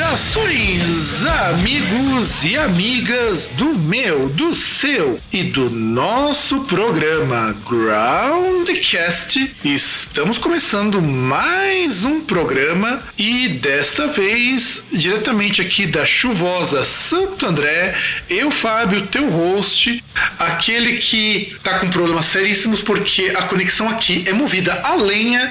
Saudações, amigos e amigas do meu, do seu e do nosso programa Groundcast. Estamos começando mais um programa e desta vez, diretamente aqui da chuvosa Santo André, eu, Fábio, teu host, aquele que tá com problemas seríssimos porque a conexão aqui é movida a lenha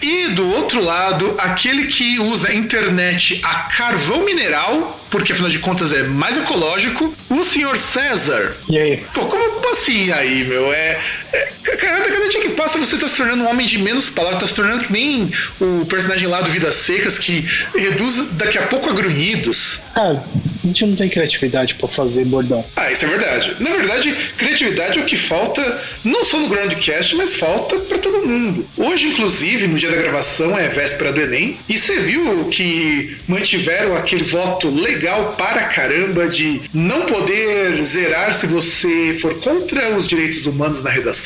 e do outro lado, aquele que usa a internet a carvão mineral, porque afinal de contas é mais ecológico, o senhor César. E aí? Pô, como assim aí, meu? É. é cada, cada dia que passa você tá se tornando um homem de menos palavras, tá se tornando que nem o personagem lá do Vidas Secas, que reduz daqui a pouco a grunhidos. Ah, a gente não tem criatividade para fazer bordão. Ah, isso é verdade. Na verdade, criatividade é o que falta, não só no Groundcast, mas falta para todo mundo. Hoje, inclusive, no dia da gravação, é véspera do Enem, e você viu que mantiveram aquele voto legal para caramba de não poder zerar se você for contra os direitos humanos na redação?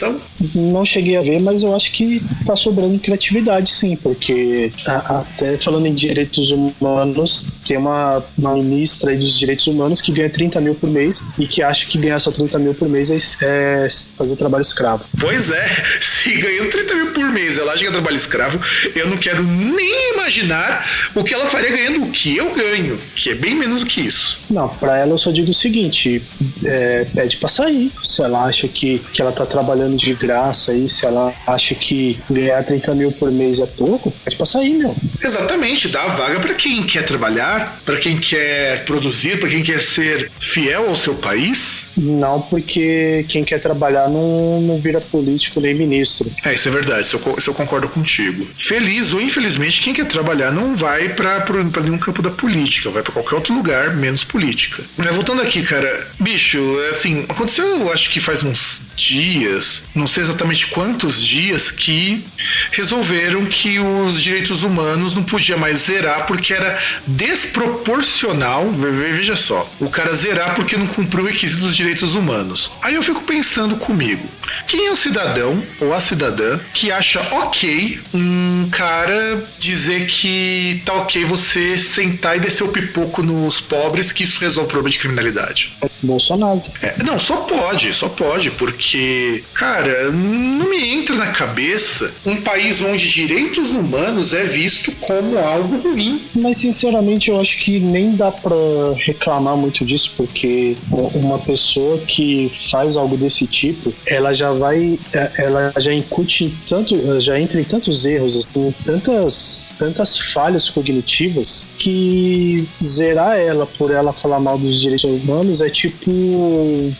Não cheguei a ver, mas eu acho que tá sobrando criatividade, sim, porque a, até falando em direitos humanos, tem uma, uma ministra dos direitos humanos que ganha 30 mil por mês e que acha que ganhar só 30 mil por mês é, é fazer trabalho escravo. Pois é, se ganhando 30 mil por mês ela acha que é trabalho escravo, eu não quero nem imaginar o que ela faria ganhando o que eu ganho, que é bem menos do que isso. Não, para ela eu só digo o seguinte: é, pede pra sair. Se ela acha que, que ela tá trabalhando de graça aí, se ela acha que ganhar 30 mil por mês é pouco, pede pra sair, meu. Exatamente, dá a vaga para quem quer trabalhar, para quem quer produzir, para quem quer ser fiel ao seu país. Não, porque quem quer trabalhar não, não vira político nem ministro. É, isso é verdade, isso eu, isso eu concordo contigo. Feliz ou infelizmente, quem quer trabalhar não vai para nenhum campo da política, vai para qualquer outro lugar, menos política. Mas voltando aqui, cara, bicho, assim, aconteceu, eu acho que faz uns dias, não sei exatamente quantos dias, que resolveram que os direitos humanos não podia mais zerar porque era desproporcional. Veja só, o cara zerar porque não cumpriu o requisito dos direitos humanos. Aí eu fico pensando comigo, quem é o cidadão ou a cidadã que acha ok um cara dizer que tá ok você sentar e descer o pipoco nos pobres que isso resolve o problema de criminalidade? Bolsonaro. É, não, só pode, só pode, porque, cara, não me entra na cabeça um país onde direitos humanos é visto como algo ruim. Mas, sinceramente, eu acho que nem dá pra reclamar muito disso, porque uma pessoa que faz algo desse tipo, ela já vai, é, ela já incute tanto, já entra em tantos erros, assim, tantas, tantas falhas cognitivas, que zerar ela por ela falar mal dos direitos humanos é tipo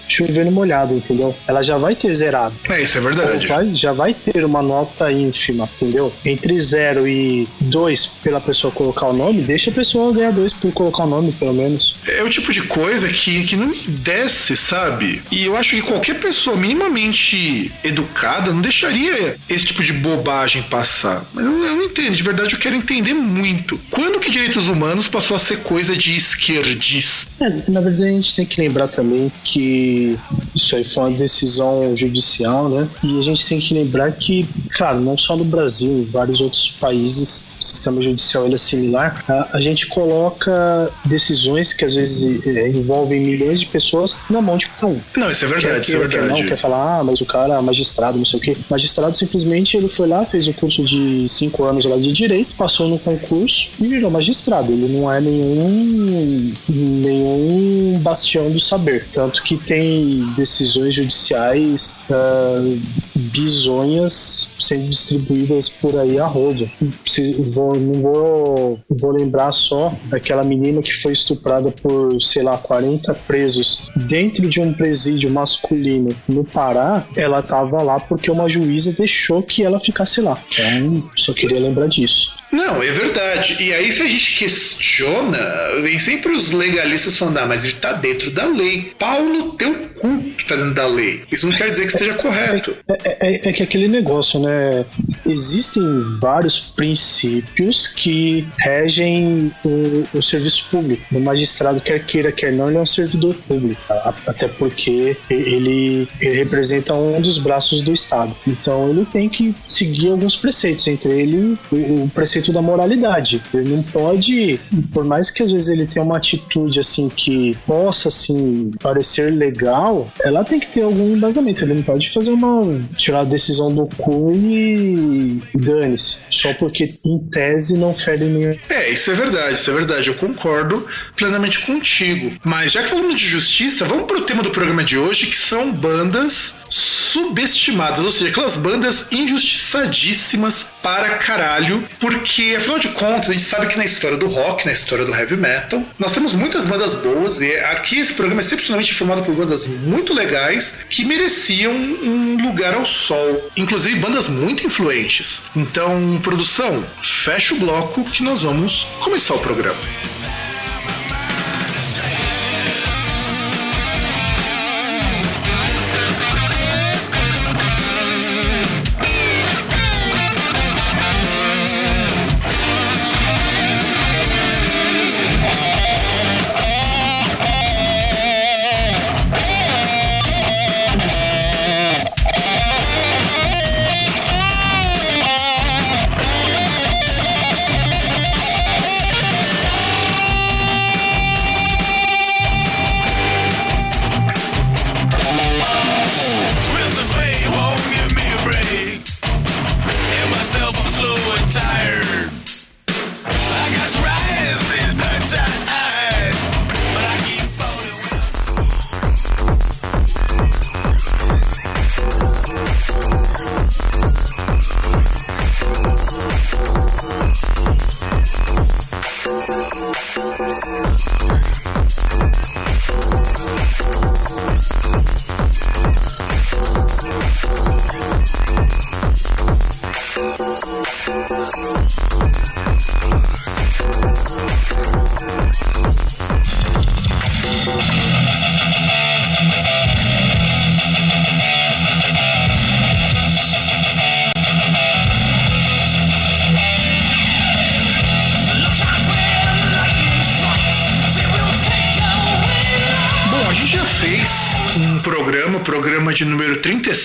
chover no molhado, entendeu? Ela já vai ter zerado. É, isso é verdade. Vai, já vai ter uma nota ínfima, entendeu? Entre 0 e 2 pela pessoa colocar o nome, deixa a pessoa ganhar 2 por colocar o nome, pelo menos. É o tipo de coisa que, que não me desce, sabe? E eu acho que qualquer pessoa minimamente educada não deixaria esse tipo de bobagem passar. Mas eu, eu não entendo, de verdade eu quero entender muito. Quando que direitos humanos passou a ser coisa de esquerdista? É, na verdade a gente tem que lembrar também que isso aí foi uma decisão judicial, né? E a gente tem que lembrar que, claro, não só no Brasil, em vários outros países o sistema judicial ele é similar, a, a gente coloca decisões que às vezes é, envolvem milhões de pessoas na mão cada um. Não, isso é verdade, quer, isso é verdade. Quer, não, quer falar, ah, mas o cara é magistrado, não sei o quê. Magistrado simplesmente ele foi lá, fez um curso de cinco anos lá de direito, passou no concurso e virou magistrado. Ele não é nenhum, nenhum bastião do saber. Tanto que tem decisões judiciais uh, bizonhas sendo distribuídas por aí a rodo. Vou, não vou, vou lembrar só daquela menina que foi estuprada por por, sei lá, 40 presos dentro de um presídio masculino no Pará, ela tava lá porque uma juíza deixou que ela ficasse lá. Então, só queria lembrar disso. Não, é verdade. E aí, se a gente questiona, vem sempre os legalistas falando, ah, mas ele tá dentro da lei. Pau no teu cu que tá dentro da lei. Isso não quer dizer que esteja correto. É, é, é que aquele negócio, né? Existem vários princípios que regem o, o, serviço público. O magistrado, quer queira, quer não, ele é um servidor público. Até porque ele, ele representa um dos braços do Estado. Então ele tem que seguir alguns preceitos, entre ele o, o preceito preceito da moralidade. Ele não pode, por mais que às vezes ele tenha uma atitude assim que possa assim parecer legal, ela tem que ter algum embasamento. Ele não pode fazer uma tirar a decisão do cu e, e dane-se, só porque em tese não fere nenhum. É, isso é verdade, isso é verdade. Eu concordo plenamente contigo. Mas já que falamos de justiça, vamos pro tema do programa de hoje, que são bandas subestimadas, ou seja, aquelas bandas injustiçadíssimas para caralho, porque afinal de contas a gente sabe que na história do rock, na história do heavy metal, nós temos muitas bandas boas e aqui esse programa é excepcionalmente formado por bandas muito legais que mereciam um lugar ao sol, inclusive bandas muito influentes. Então, produção, fecha o bloco que nós vamos começar o programa.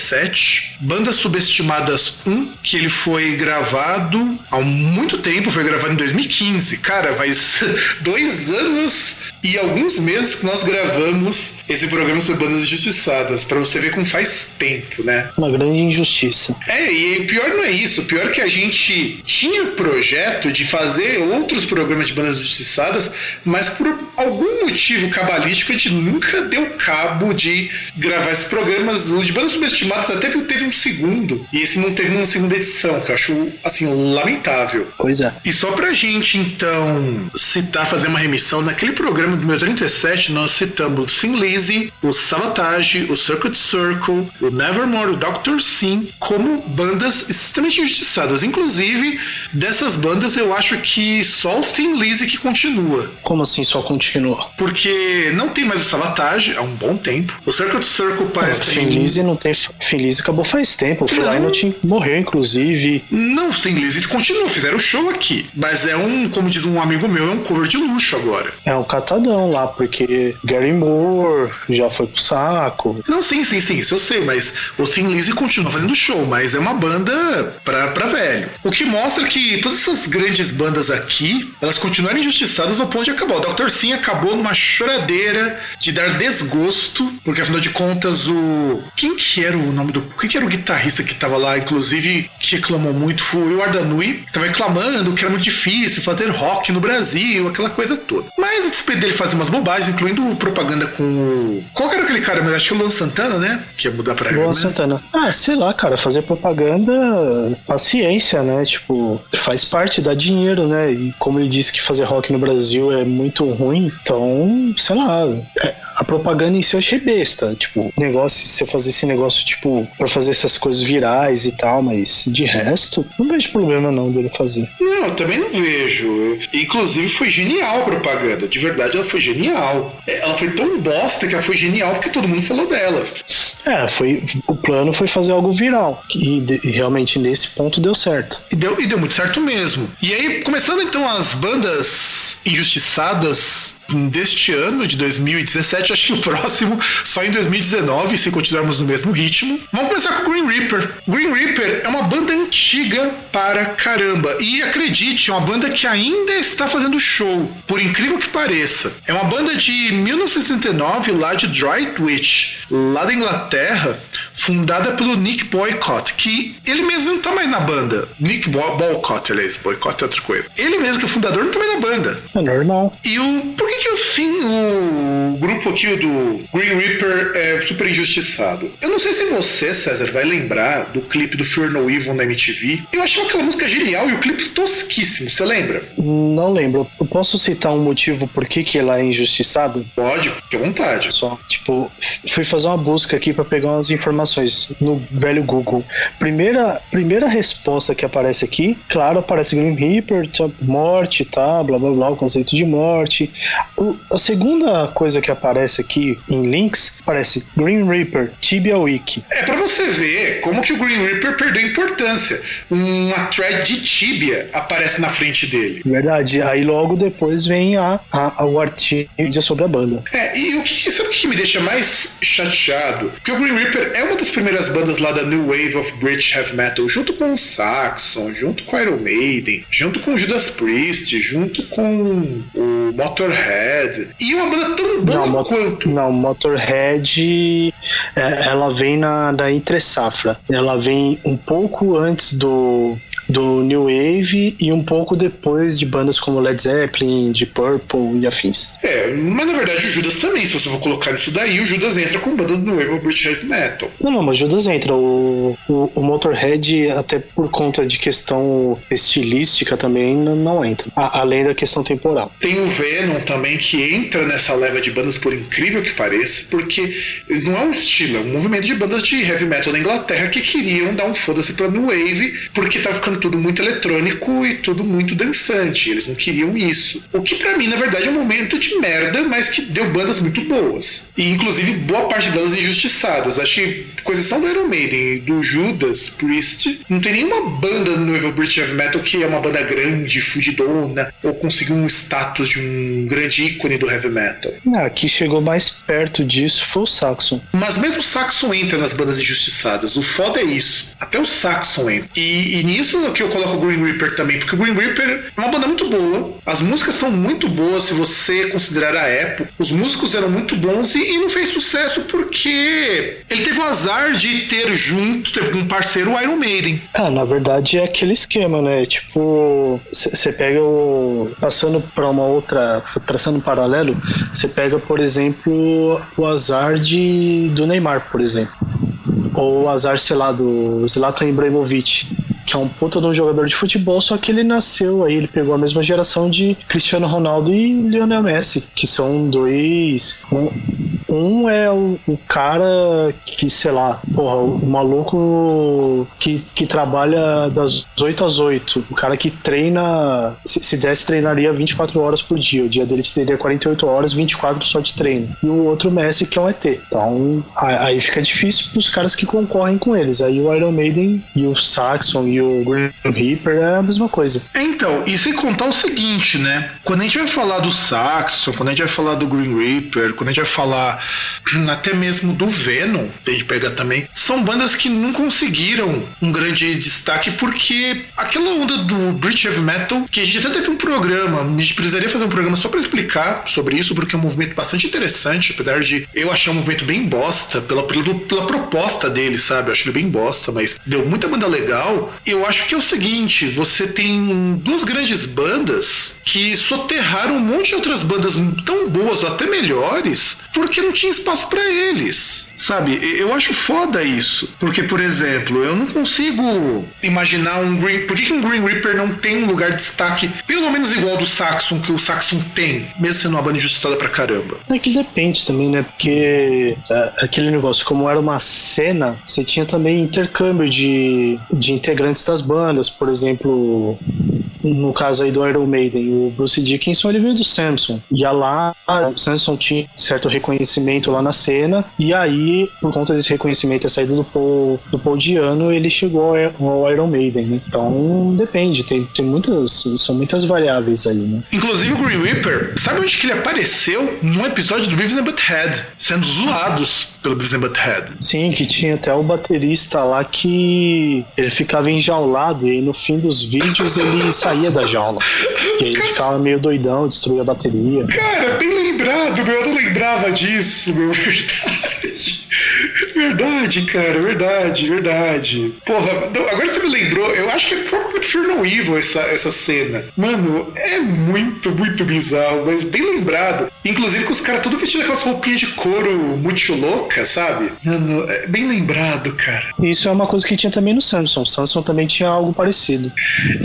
37, Bandas Subestimadas 1, que ele foi gravado há muito tempo, foi gravado em 2015. Cara, faz dois anos e alguns meses que nós gravamos esse programa sobre bandas injustiçadas, para você ver como faz tempo, né? Uma grande injustiça. É, e pior não é isso, pior é que a gente tinha o projeto de fazer outros programas de bandas injustiçadas, mas por algum motivo cabalístico a gente nunca deu cabo de gravar esses programas. O de bandas subestimadas até teve um segundo, e esse não teve uma segunda edição, que eu acho, assim, lamentável. Pois é. E só pra gente, então, citar, fazer uma remissão, naquele programa do meu 37, nós citamos Thin Lizzy, o Sabotage, o Circuit Circle, o Nevermore, o Doctor Sim, como bandas extremamente injustiçadas. Inclusive, dessas bandas, eu acho que só o Thin Lizzy que continua. Como assim só continua? Porque não tem mais o Sabotage há um bom tempo. O Circuit Circle parece... Não, o Thin Lizzy não tem... Thin Lizzy acabou faz tempo. O Lynott morreu, inclusive. Não, Thin Lizzy continua. Fizeram show aqui. Mas é um, como diz um amigo meu, é um cover de luxo agora. É um catadão lá, porque Gary Moore já foi pro saco. Não, sim, sim, sim, isso eu sei, mas o Thin Lizzy continua fazendo show, mas é uma banda pra, pra velho. O que mostra que todas essas grandes bandas aqui, elas continuaram injustiçadas no ponto de acabar. O Dr. Sim acabou numa choradeira de dar desgosto, porque afinal de contas o... Quem que era o nome do... Quem que era o guitarrista que tava lá, inclusive, que reclamou muito? Foi o Ardanui, que tava reclamando que era muito difícil fazer rock no Brasil, aquela coisa toda. Mas a despedida ele fazia umas bobagens, incluindo propaganda com o. Qual era aquele cara? Mas acho que o Luan Santana, né? Que ia mudar pra Luan Santana. Ah, sei lá, cara, fazer propaganda, paciência, né? Tipo, faz parte, dá dinheiro, né? E como ele disse que fazer rock no Brasil é muito ruim, então, sei lá, é, a propaganda em si eu achei besta. Tipo, negócio, você fazer esse negócio, tipo, pra fazer essas coisas virais e tal, mas de resto, não vejo problema não dele fazer. Não, também não vejo. Inclusive foi genial a propaganda. De verdade, ela foi genial. É, ela foi tão bosta que ela foi genial porque todo mundo falou dela. É, foi. O plano foi fazer algo viral. E, e realmente nesse ponto deu certo. E deu, e deu muito certo mesmo. E aí, começando então as bandas injustiçadas deste ano, de 2017, acho que o próximo só em 2019, se continuarmos no mesmo ritmo. Vamos começar com Green Reaper. Green Reaper é uma banda antiga para caramba. E acredite, é uma banda que ainda está fazendo show, por incrível que pareça. É uma banda de 1969, lá de Droitwich, lá da Inglaterra, fundada pelo Nick Boycott, que ele mesmo não tá mais na banda. Nick Bo Boycott, aliás, Boycott é outra coisa. Ele mesmo que é fundador não tá mais na banda. É normal. E o. Por que que o, sim, o grupo aqui do Green Reaper é super injustiçado? Eu não sei se você, César, vai lembrar do clipe do Fear No Evil na MTV. Eu achei aquela música genial e o clipe tosquíssimo, você lembra? Não lembro. Eu posso citar um motivo por que, que ela é injustiçada? Pode, fique à vontade. Só, tipo, fui fazer uma busca aqui para pegar umas informações no velho Google. Primeira, primeira resposta que aparece aqui, claro, aparece Green Reaper, tá, morte, tá, blá blá blá, o conceito de morte. O, a segunda coisa que aparece aqui em links aparece Green Reaper, Tibia Wiki. É para você ver como que o Green Reaper perdeu importância. Uma thread de Tibia aparece na frente dele. Verdade. Aí logo depois vem a, a, a o artigo sobre a banda. É, e o que, sabe o que me deixa mais chateado? Porque o Green Reaper é uma das primeiras bandas lá da New Wave of British Heavy Metal, junto com o Saxon, junto com Iron Maiden, junto com Judas Priest, junto com o Motorhead. E uma banda tão boa Não, quanto. Não, Motorhead, é, ela vem na, da entre safra. Ela vem um pouco antes do do New Wave e um pouco depois de bandas como Led Zeppelin, de Purple e afins. É, mas na verdade o Judas também, se você for colocar isso daí, o Judas entra com banda do New Wave of British Heavy Metal. Não, não, mas o Judas entra. O, o, o Motorhead, até por conta de questão estilística também, não, não entra. A, além da questão temporal. Tem o Venom também que entra nessa leva de bandas, por incrível que pareça, porque não é um estilo, é um movimento de bandas de heavy metal na Inglaterra que queriam dar um foda-se pra New Wave, porque tá ficando tudo muito eletrônico e tudo muito dançante. Eles não queriam isso. O que para mim, na verdade, é um momento de merda, mas que deu bandas muito boas. E inclusive boa parte delas injustiçadas. Acho que, com exceção do Iron Maiden e do Judas Priest, não tem nenhuma banda no Evil British Heavy Metal que é uma banda grande, fudidona, ou conseguiu um status de um grande ícone do heavy metal. Ah, que chegou mais perto disso foi o Saxon. Mas mesmo o Saxon entra nas bandas injustiçadas. O foda é isso. Até o Saxon entra. E, e nisso que eu coloco o Green Reaper também, porque o Green Reaper é uma banda muito boa. As músicas são muito boas se você considerar a época. Os músicos eram muito bons e, e não fez sucesso porque ele teve o azar de ter junto, teve um parceiro o Iron Maiden. Ah, na verdade é aquele esquema, né? Tipo, você pega o. Passando para uma outra. Traçando um paralelo, você pega, por exemplo, o azar de, do Neymar, por exemplo. Ou o azar, sei lá, do Zlatan Ibrahimovic que é um puta de um jogador de futebol, só que ele nasceu aí, ele pegou a mesma geração de Cristiano Ronaldo e Lionel Messi, que são dois. Um, um é o, o, cara que, sei lá, porra, o maluco que, que trabalha das 8 às 8. O cara que treina, se, se desse, treinaria 24 horas por dia. O dia dele teria 48 horas, 24 só de treino. E o outro Messi que é um ET. Então, aí fica difícil pros caras que concorrem com eles. Aí o Iron Maiden e o Saxon e o Green Reaper é a mesma coisa. Então, e sem contar o seguinte, né? Quando a gente vai falar do Saxon, quando a gente vai falar do Green Reaper, quando a gente vai falar até mesmo do Venom, a gente pega também, são bandas que não conseguiram um grande destaque porque aquela onda do British Heavy Metal, que a gente até teve um programa, a gente precisaria fazer um programa só para explicar sobre isso, porque é um movimento bastante interessante, apesar de eu achar um movimento bem bosta pela, pela, pela proposta dele, sabe? Eu acho ele bem bosta, mas deu muita banda legal. Eu acho que é o seguinte, você tem duas grandes bandas que soterraram um monte de outras bandas tão boas ou até melhores porque não tinha espaço para eles. Sabe, eu acho foda isso. Porque, por exemplo, eu não consigo imaginar um Green. Por que, que um Green Reaper não tem um lugar de destaque, pelo menos igual do Saxon, que o Saxon tem, mesmo sendo uma banda injustiçada pra caramba? É que depende também, né? Porque é, aquele negócio, como era uma cena, você tinha também intercâmbio de, de integrantes das bandas. Por exemplo, no caso aí do Iron Maiden, o Bruce Dickinson ele veio do Samson. Ia lá, o Samson tinha certo reconhecimento lá na cena, e aí, por conta desse reconhecimento e saída do Paul, do Paul Diano, ele chegou ao Iron Maiden, né? Então depende, tem, tem muitas. São muitas variáveis aí, né? Inclusive o Green Reaper, sabe onde que ele apareceu? Num episódio do Beavis and Butthead, sendo zoados pelo Beavis and Butthead. Sim, que tinha até o baterista lá que ele ficava enjaulado e aí no fim dos vídeos ele saía da jaula. E aí ele ficava meio doidão, destruía a bateria. Cara, bem lembrado, meu, eu não lembrava disso, meu, verdade. Verdade, cara, verdade, verdade. Porra, agora você me lembrou, eu acho que é próprio Fear No Evil essa, essa cena. Mano, é muito, muito bizarro, mas bem lembrado. Inclusive com os caras tudo vestidos aquelas roupinhas de couro muito louca, sabe? Mano, é bem lembrado, cara. Isso é uma coisa que tinha também no Samsung. O Samsung também tinha algo parecido.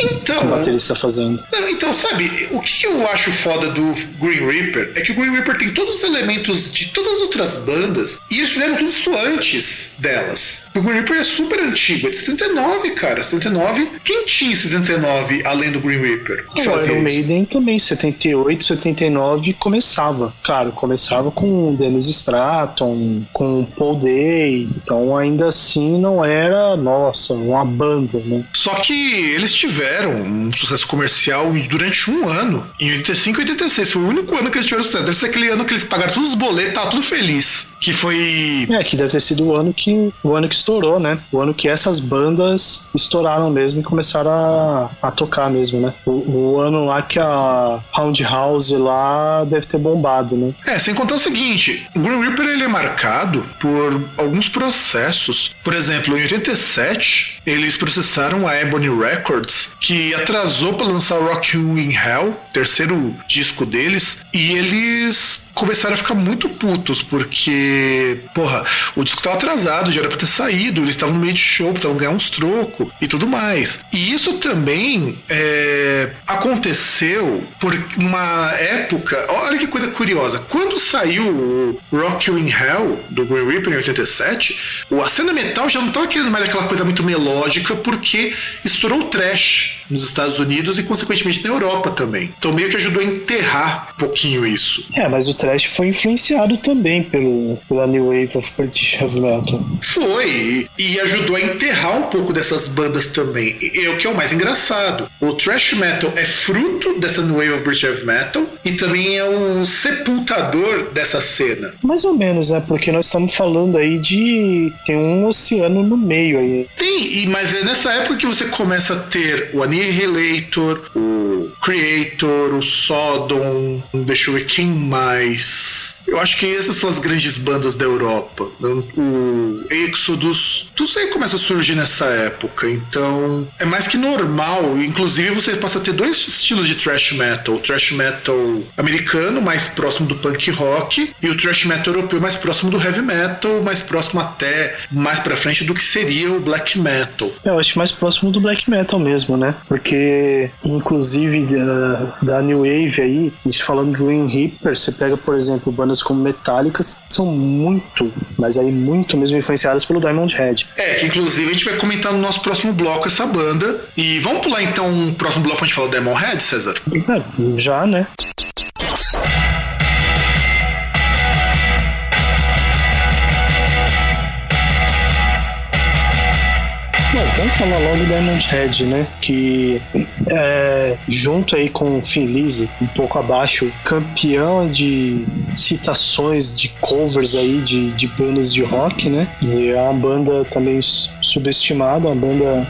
Então. O baterista fazendo. Não, então, sabe, o que eu acho foda do Green Reaper é que o Green Reaper tem todos os elementos de todas as outras bandas e eles fizeram tudo isso antes delas. O Green Reaper é super antigo, é de 79, cara. 79. Quem tinha 79 além do Green Reaper? O Iron Maiden também, 78, 79 começava. Claro, começava com o Dennis Stratton, com o Paul Day. Então ainda assim não era, nossa, uma banda, né? Só que eles tiveram um sucesso comercial durante um ano. Em 85 e 86. Foi o único ano que eles tiveram sucesso. Deve ser aquele ano que eles pagaram todos os boletos, tava tudo feliz. Que foi. É, que deve ter sido o ano que o ano que estourou, né? O ano que essas bandas estouraram mesmo e começaram a, a tocar mesmo, né? O, o ano lá que a Roundhouse lá deve ter bombado, né? É, sem contar o seguinte, o Green Reaper ele é marcado por alguns processos. Por exemplo, em 87, eles processaram a Ebony Records, que atrasou para lançar o Rock You in Hell, terceiro disco deles, e eles começaram a ficar muito putos, porque, porra, o disco tava atrasado, já era pra ter saído, eles estavam no meio de show, estavam ganhar uns trocos e tudo mais. E isso também é, aconteceu por uma época. Olha que coisa curiosa. Quando saiu o Rock You in Hell, do Green Reaper em 87, a cena metal já não tava querendo mais aquela coisa muito melódica, porque estourou o trash nos Estados Unidos e, consequentemente, na Europa também. Então, meio que ajudou a enterrar um pouquinho isso. É, mas o trash foi influenciado também pelo, pela New Wave of British Heavy Metal. Foi, e ajudou a enterrar um pouco dessas bandas também. E é o que é o mais engraçado. O thrash metal é fruto dessa New Wave of British Heavy Metal e também é o sepultador dessa cena. Mais ou menos, né? Porque nós estamos falando aí de. tem um oceano no meio aí. Tem, mas é nessa época que você começa a ter o Annihilator, o Creator, o Sodom, deixa eu ver quem mais. Peace. Eu acho que essas são as grandes bandas da Europa. O Exodus, isso aí começa a surgir nessa época. Então, é mais que normal. Inclusive, você passa a ter dois estilos de thrash metal: o thrash metal americano, mais próximo do punk rock, e o thrash metal europeu, mais próximo do heavy metal, mais próximo até mais pra frente do que seria o black metal. É, eu acho mais próximo do black metal mesmo, né? Porque, inclusive, da, da New Wave aí, a gente falando do Green Reaper, você pega, por exemplo, bandas como Metallica, são muito, mas aí muito mesmo influenciadas pelo Diamond Head. É, que inclusive a gente vai comentar no nosso próximo bloco essa banda. E vamos pular então o próximo bloco pra gente falar do Diamond Head, César? É, já, né? Vamos falar logo do Diamond Head, né? Que é, junto aí com o Finlise, um pouco abaixo, campeão de citações de covers aí de, de bandas de rock, né? E é uma banda também subestimada, uma banda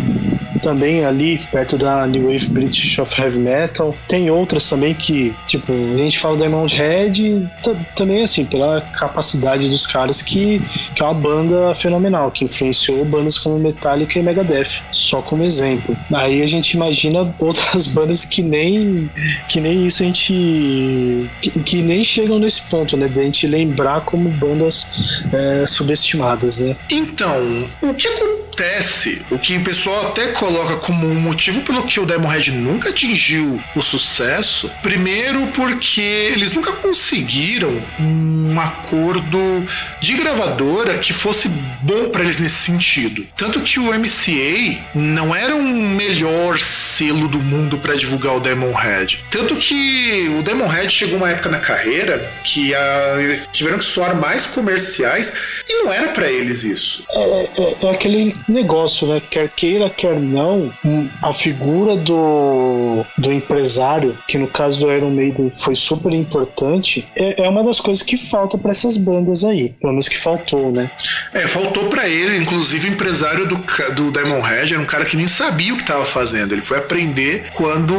também ali perto da New Wave British of Heavy Metal. Tem outras também que, tipo, a gente fala Diamond Head também assim, pela capacidade dos caras que, que é uma banda fenomenal, que influenciou bandas como Metallica e Megadeth, só como exemplo. Aí a gente imagina outras bandas que nem que nem isso a gente que, que nem chegam nesse ponto, né, de a gente lembrar como bandas é, subestimadas, né? Então, o que acontece, o que o pessoal até coloca como um motivo pelo que o Demonhead nunca atingiu o sucesso, primeiro porque eles nunca conseguiram um acordo de gravadora que fosse bom para eles nesse sentido. Tanto que o MCA não era um melhor selo do mundo para divulgar o Demonhead. Tanto que o Demonhead chegou uma época na carreira que a, eles tiveram que soar mais comerciais e não era para eles isso. É, é, é aquele negócio, né? Quer queira, quer não, a figura do, do empresário, que no caso do Iron Maiden foi super importante, é, é uma das coisas que falta para essas bandas aí. Pelo menos que faltou, né? É, faltou para ele, inclusive o empresário do, do Diamond Head era um cara que nem sabia o que estava fazendo. Ele foi aprender quando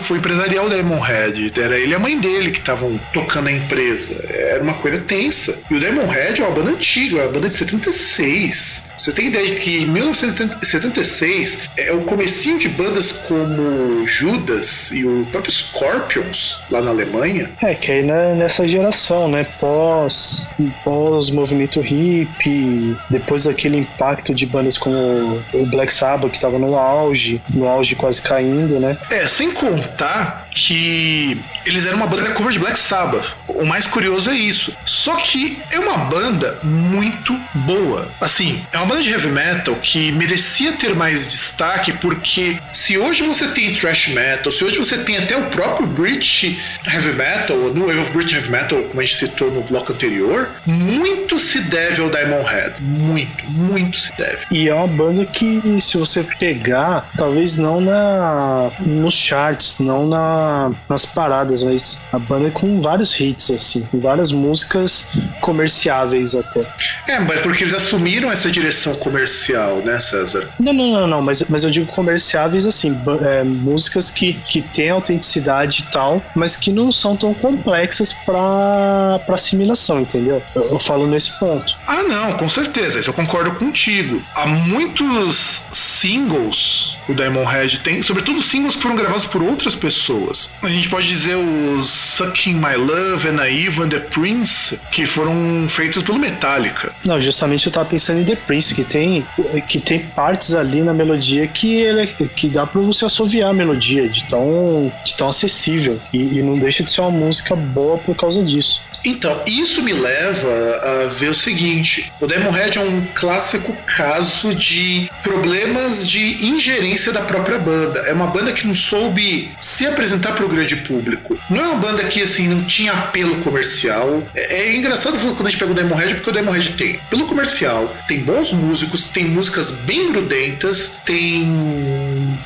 foi empresariar o Diamond Head. Era ele e a mãe dele que estavam tocando a empresa. Era uma coisa tensa. E o Diamond Head é uma banda antiga, uma banda de 76. Você tem ideia de que em 1976 é o comecinho de bandas como Judas e o próprio Scorpions lá na Alemanha? É, que aí né, nessa geração, né? Pós, pós movimento hippie, depois daquele impacto de bandas como o Black Sabbath, que estava no auge, no auge quase caindo, né? É, sem contar que eles eram uma banda cover de Black Sabbath. O mais curioso é isso. Só que é uma banda muito boa. Assim, é uma banda de heavy metal que merecia ter mais destaque porque se hoje você tem thrash metal, se hoje você tem até o próprio British heavy metal, no Wave of British heavy metal, como a gente citou no bloco anterior, muito se deve ao Diamond Head. Muito, muito se deve. E é uma banda que se você pegar, talvez não na nos charts, não na, nas paradas mas a banda é com vários hits, assim, várias músicas comerciáveis até. É, mas porque eles assumiram essa direção comercial, né, César? Não, não, não, não, mas, mas eu digo comerciáveis assim, é, músicas que, que têm autenticidade e tal, mas que não são tão complexas para assimilação, entendeu? Eu, eu falo nesse ponto. Ah, não, com certeza, isso eu concordo contigo. Há muitos singles o Diamond Head tem, sobretudo singles que foram gravados por outras pessoas. A gente pode dizer os Sucking My Love, and Eve The Prince, que foram feitos pelo Metallica. Não, justamente eu tava pensando em The Prince, que tem, que tem partes ali na melodia que, ele, que dá pra você assoviar a melodia, de tão, de tão acessível. E, e não deixa de ser uma música boa por causa disso. Então, isso me leva a ver o seguinte: o Demonhead é um clássico caso de problemas de ingerência da própria banda. É uma banda que não soube se apresentar para o grande público. Não é uma banda que assim não tinha apelo comercial. É, é engraçado quando a gente pega o Demonhead porque o Demonhead tem pelo comercial, tem bons músicos, tem músicas bem grudentas, tem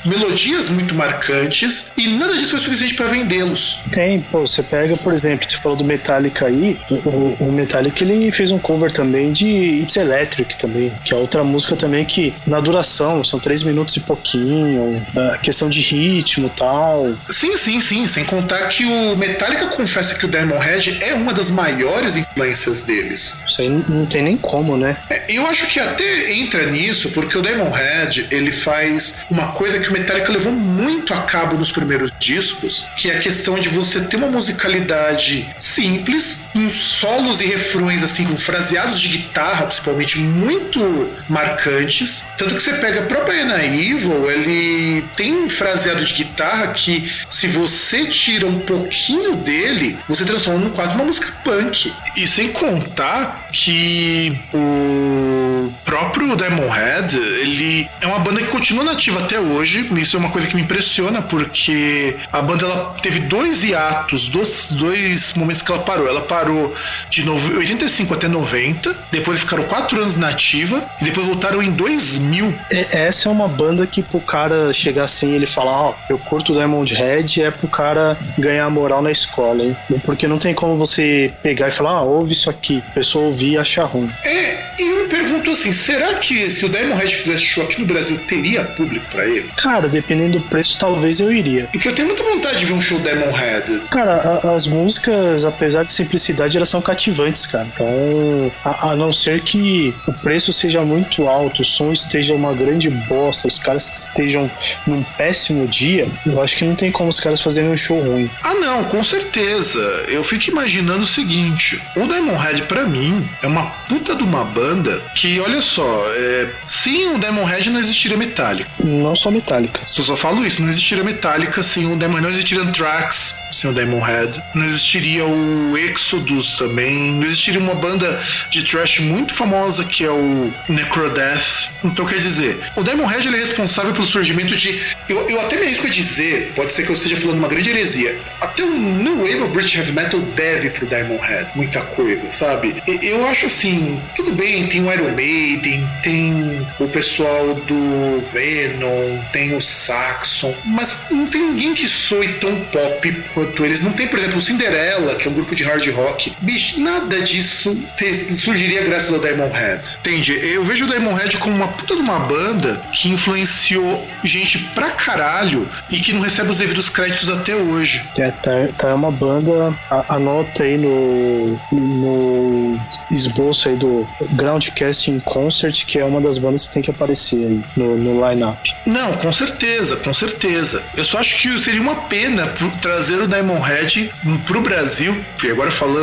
melodias muito marcantes e nada disso foi suficiente para vendê-los. Tem, pô, você pega, por exemplo, você falou do Metallica aí, o, o Metallica ele fez um cover também de It's Electric também, que é outra música também que na duração são três minutos e pouquinho, a questão de ritmo e tal. Sim, sim, sim, sem contar que o Metallica confessa que o Demonhead é uma das maiores influências deles. Isso aí não tem nem como, né? É, eu acho que até entra nisso porque o Demonhead ele faz uma coisa que o Metallica levou muito a cabo nos primeiros discos, que é a questão de você ter uma musicalidade simples, uns solos e refrões assim com fraseados de guitarra, principalmente muito marcantes. Tanto que você pega a própria Ana Evil, ele tem um fraseado de guitarra que se você tira um pouquinho dele, você transforma em quase uma música punk. E sem contar que o próprio Diamond Head, ele é uma banda que continua nativa até hoje. Isso é uma coisa que me impressiona, porque a banda ela teve dois hiatos, dois, dois momentos que ela parou. Ela parou de 85 até 90, depois ficaram quatro anos nativa e depois voltaram em 2000. É, essa é uma banda que pro cara chegar assim ele falar, ó, oh, eu curto Diamond Head, é pro cara ganhar moral na escola, hein? Porque não tem como você pegar e falar, ah, ouve isso aqui, a pessoa ouvir e achar ruim. É, e eu me pergunto assim, será que se o Diamond Head fizesse show aqui no Brasil, teria público para ele? Cara, dependendo do preço, talvez eu iria. Porque eu tenho muita vontade de ver um show Diamond Head. Cara, a, as músicas, apesar de simplicidade, elas são cativantes, cara. Então, a, a, não ser que o preço seja muito alto, o som esteja uma grande bosta, os caras estejam num péssimo dia, eu acho que não tem como os caras fazerem um show ruim. Ah, não, com certeza. Eu fico imaginando o seguinte: o Diamond Head, pra mim, é uma puta de uma banda que, olha só, é, sem o Diamond Head não existiria Metallica. Não só Metallica. Se eu só falo isso, não existiria Metallica sem o Diamond, não existiria Anthrax sem o Diamond Head, não existiria o Também, não existiria uma banda de thrash muito famosa que é o Necrodeath. Então quer dizer, o Diamond Head ele é responsável pelo surgimento de. Eu, eu até me arrisco a dizer, pode ser que eu esteja falando uma grande heresia, até o New Wave of British Heavy Metal deve pro Diamond Head muita coisa, sabe? Eu acho assim, tudo bem, tem o Iron Maiden, tem o pessoal do Venom, tem o Saxon, mas não tem ninguém que soe tão pop quanto eles. Não tem, por exemplo, o Cinderella, que é um grupo de hard rock. Bicho, nada disso surgiria graças ao Diamond Head. Entende? Eu vejo o Diamond Head como uma puta de uma banda que influenciou gente pra caralho e que não recebe os devidos créditos até hoje. É, tá, tá uma banda, anota aí no, no esboço aí do Groundcasting Concert, que é uma das bandas que tem que aparecer aí no, no line-up. Não, com certeza, com certeza. Eu só acho que seria uma pena trazer o Diamond Head pro Brasil, e agora falando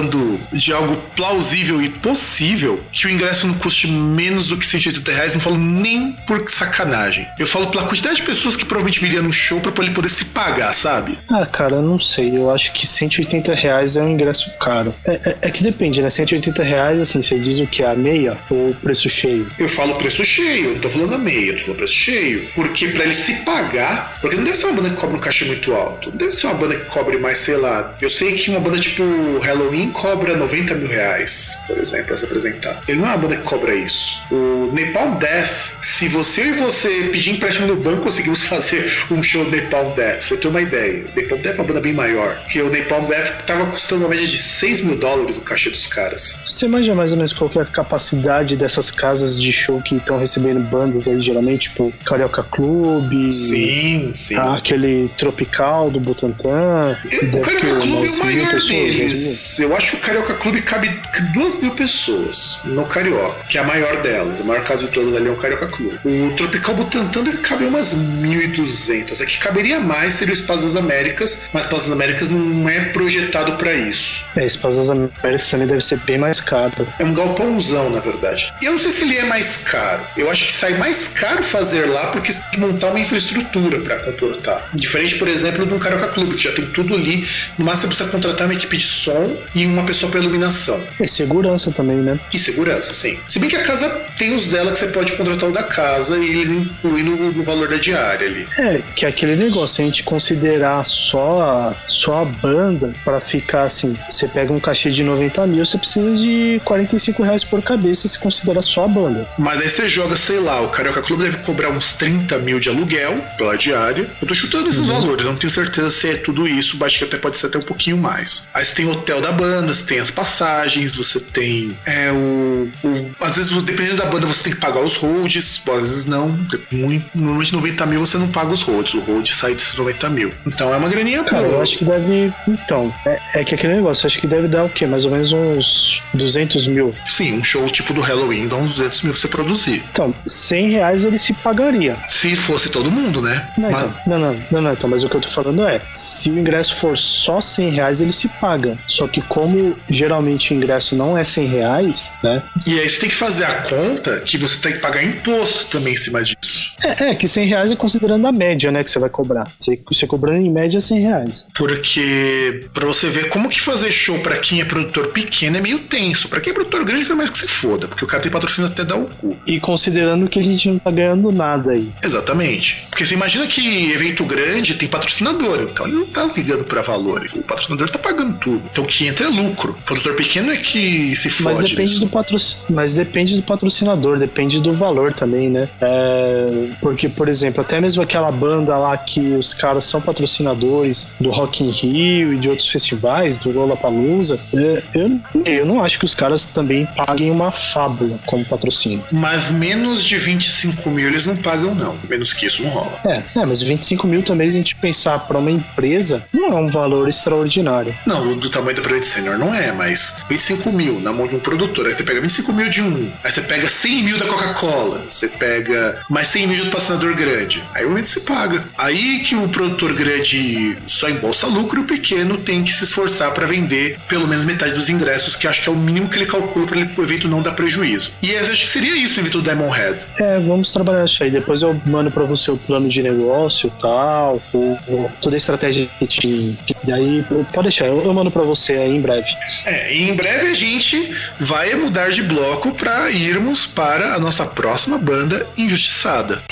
de algo plausível e possível, que o ingresso não custe menos do que 180 reais, não falo nem por sacanagem. Eu falo pela quantidade de pessoas que provavelmente viriam no show pra ele poder se pagar, sabe? Ah, cara, eu não sei. Eu acho que 180 reais é um ingresso caro. É, é, é que depende, né? 180 reais, assim, você diz o que? A meia ou preço cheio? Eu falo preço cheio, não tô falando a meia, tô falando preço cheio. Porque pra ele se pagar, porque não deve ser uma banda que cobra um cachê muito alto. Não deve ser uma banda que cobre mais, sei lá. Eu sei que uma banda tipo Halloween cobra 90 mil reais, por exemplo, pra se apresentar. Ele não é uma banda que cobra isso. O Nepal Death, se você e você pedir empréstimo no banco, conseguimos fazer um show Nepal Death. Você tem uma ideia. Nepal Death é uma banda bem maior. Que o Nepal Death tava custando uma média de 6 mil dólares o cachê dos caras. Você imagina mais ou menos qual é a capacidade dessas casas de show que estão recebendo bandas aí, geralmente, tipo Carioca Clube. Sim, sim. Aquele Tropical do Butantã. O Carioca Clube é o maior pessoas, deles. Eu acho que o Carioca Clube cabe duas mil pessoas no Carioca, que é a maior delas. O maior caso de todas ali é o Carioca Clube. O Tropical Butantã deve caber umas 1.200. Aqui caberia mais seria o Espaço das Américas, mas o Espaço das Américas não é projetado para isso. É, Espaço das Américas também deve ser bem mais caro. É um galpãozão, na verdade. E eu não sei se ele é mais caro. Eu acho que sai mais caro fazer lá porque você tem que montar uma infraestrutura para comportar. Diferente, por exemplo, de um Carioca Clube, que já tem tudo ali. No máximo você precisa contratar uma equipe de som e uma pessoa para iluminação. E segurança também, né? E segurança, sim. Se bem que a casa tem os dela que você pode contratar o da casa e eles incluem no, no valor da diária ali. É, que é aquele negócio, a gente considerar só a, só a banda para ficar assim, você pega um cachê de 90 mil, você precisa de 45 reais por cabeça se considerar só a banda. Mas aí você joga, sei lá, o Carioca Clube deve cobrar uns 30 mil de aluguel pela diária. Eu tô chutando esses uhum. valores, não tenho certeza se é tudo isso, acho que até pode ser até um pouquinho mais. Aí você tem o hotel da banda, você tem as passagens, você tem é, o, o Às vezes, dependendo da banda, você tem que pagar os holds, às vezes não. Muito, normalmente 90 mil você não paga os holds, o hold sai desses 90 mil. Então é uma graninha Cara, eu acho que deve. Então, é, é que aquele negócio, acho que deve dar o quê? Mais ou menos uns 200 mil. Sim, um show tipo do Halloween dá uns 200 mil pra você produzir. Então, 100 reais ele se pagaria. Se fosse todo mundo, né? Não, mas... não, não, não, não, então, mas o que eu tô falando é, se o ingresso for só 100 reais, ele se paga. Só que como geralmente o ingresso não é 100 reais, né? E aí você tem que fazer a conta que você tem que pagar imposto também em cima disso. É, é que 100 reais é considerando a média, né, que você vai cobrar. Você, você cobrando em média 100 reais. Porque, pra você ver como que fazer show pra quem é produtor pequeno é meio tenso. Pra quem é produtor grande, tem mais que se foda, porque o cara tem patrocínio até dar o cu. E considerando que a gente não tá ganhando nada aí. Exatamente. Porque você imagina que evento grande tem patrocinador, então ele não tá ligando pra valores. O patrocinador tá pagando tudo. Então que entra é lucro. O produtor pequeno é que se fode. Mas depende, nisso. do patroc... Mas depende do patrocinador, depende do valor também, né? É... Porque, por exemplo, até mesmo aquela banda lá que os caras são patrocinadores do Rock in Rio e de outros festivais, do Lollapalooza, é, eu, eu não acho que os caras também paguem uma fábula como patrocínio. Mas menos de 25 mil eles não pagam, não. Menos que isso não rola. É, é mas 25 mil também, se a gente pensar para uma empresa, não é um valor extraordinário. Não, do tamanho da Private Senior não é, mas 25 mil na mão de um produtor. Aí você pega 25 mil de um, aí você pega 100 mil da Coca-Cola, você pega mais 100 mil do patrocinador grande. Aí o momento se paga. Aí que o produtor grande só embolsa lucro e o pequeno tem que se esforçar para vender pelo menos metade dos ingressos, que acho que é o mínimo que ele calcula para o evento não dar prejuízo. E acho que seria isso o evento do Diamond Head. É, vamos trabalhar isso aí. Depois eu mando para você o plano de negócio e tal, o, o, toda a estratégia que. E aí, pode deixar, eu, eu mando para você aí breve. É, em breve a gente vai mudar de bloco para irmos para a nossa próxima banda injustiçada.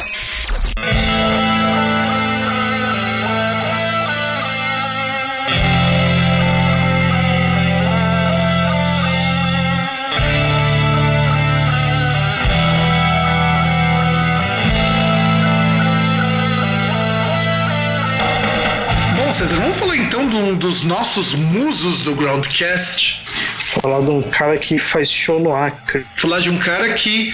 Bom, de um dos nossos musos do Groundcast. Falar de um cara que faz show no Acre. Falar de um cara que,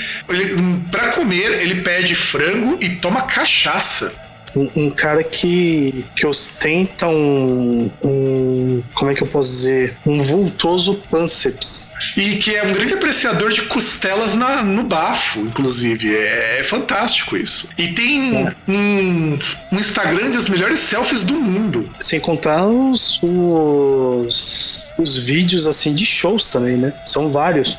pra comer, ele pede frango e toma cachaça. Um, um cara que, que ostenta um, um. Como é que eu posso dizer? Um vultoso pânceps. E que é um grande apreciador de costelas na, no bafo, inclusive. É, é fantástico isso. E tem É. um, um Instagram das melhores selfies do mundo. Sem contar os, os, os vídeos assim de shows também, né? São vários.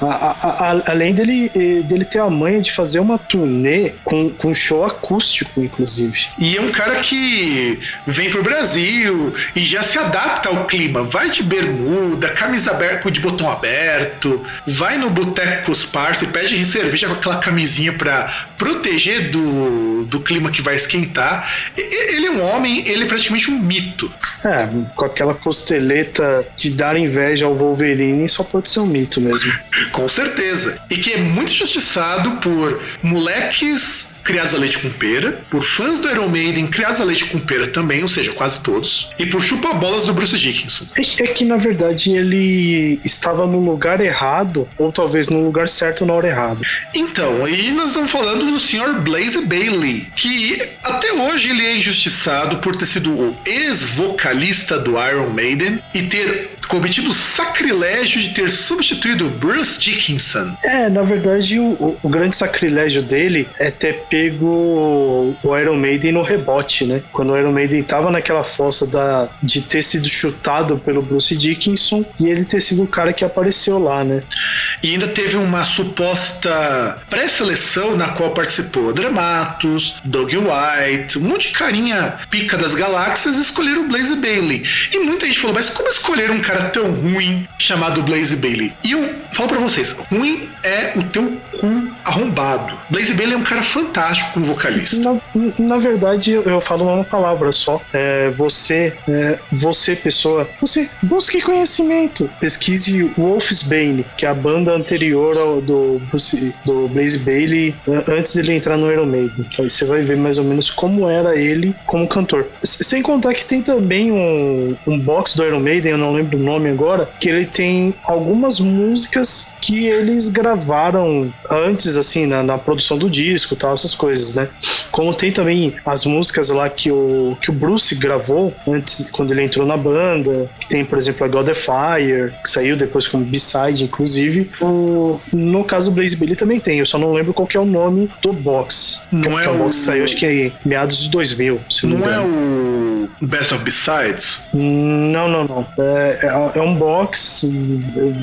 A- a- a- além dele, eh, dele ter a manha de fazer uma turnê com, com show acústico, inclusive. E é um cara que vem pro Brasil e já se adapta ao clima. Vai de bermuda, camisa aberta de botão aberto, vai no boteco com os parceiros e pede cerveja com aquela camisinha pra proteger do, do clima que vai esquentar. Ele é um homem, ele é praticamente um mito. É, com aquela costeleta de dar inveja ao Wolverine, só pode ser um mito mesmo. Com certeza. E que é muito justiçado por moleques criados a leite com pera, por fãs do Iron Maiden criados a leite com pera também, ou seja, quase todos, e por chupa-bolas do Bruce Dickinson. É, é que na verdade ele estava no lugar errado, ou talvez no lugar certo na hora errada. Então, e nós estamos falando do Sr. Blaze Bailey, que até hoje ele é injustiçado por ter sido o ex-vocalista do Iron Maiden e ter cometido o sacrilégio de ter substituído Bruce Dickinson. É, na verdade, o- o grande sacrilégio dele é ter pego o Iron Maiden no rebote, né? Quando o Iron Maiden tava naquela fossa da, de ter sido chutado pelo Bruce Dickinson e ele ter sido o cara que apareceu lá, né? E ainda teve uma suposta pré-seleção na qual participou André Matos, Doug White, um monte de carinha pica das galáxias escolheram o Blaze Bailey. E muita gente falou, mas como escolher um cara tão ruim chamado Blaze Bailey? E eu falo pra vocês, ruim é o teu cu arrombado. Blaze Bailey é um cara fantástico como vocalista. Na, na verdade, eu, falo uma palavra só. É, você, é, você, pessoa, você busque conhecimento. Pesquise Wolf's Bane, que é a banda anterior ao do, do Blaze Bailey, antes dele entrar no Iron Maiden. Aí você vai ver mais ou menos como era ele como cantor. Sem contar que tem também um, um box do Iron Maiden, eu não lembro o nome agora, que ele tem algumas músicas que eles gravaram antes, assim, na, na produção do disco e tal, essas coisas, né? Como tem também as músicas lá que o, que o Bruce gravou antes, quando ele entrou na banda, que tem, por exemplo, a God of Fire, que saiu depois como B-side, inclusive. O, no caso do Blaze Bailey também tem, eu só não lembro qual que é o nome do box. Não é o box saiu, acho que é meados de 2000, se não, Não é o Best of Besides? Não, não, não. É, é, é um box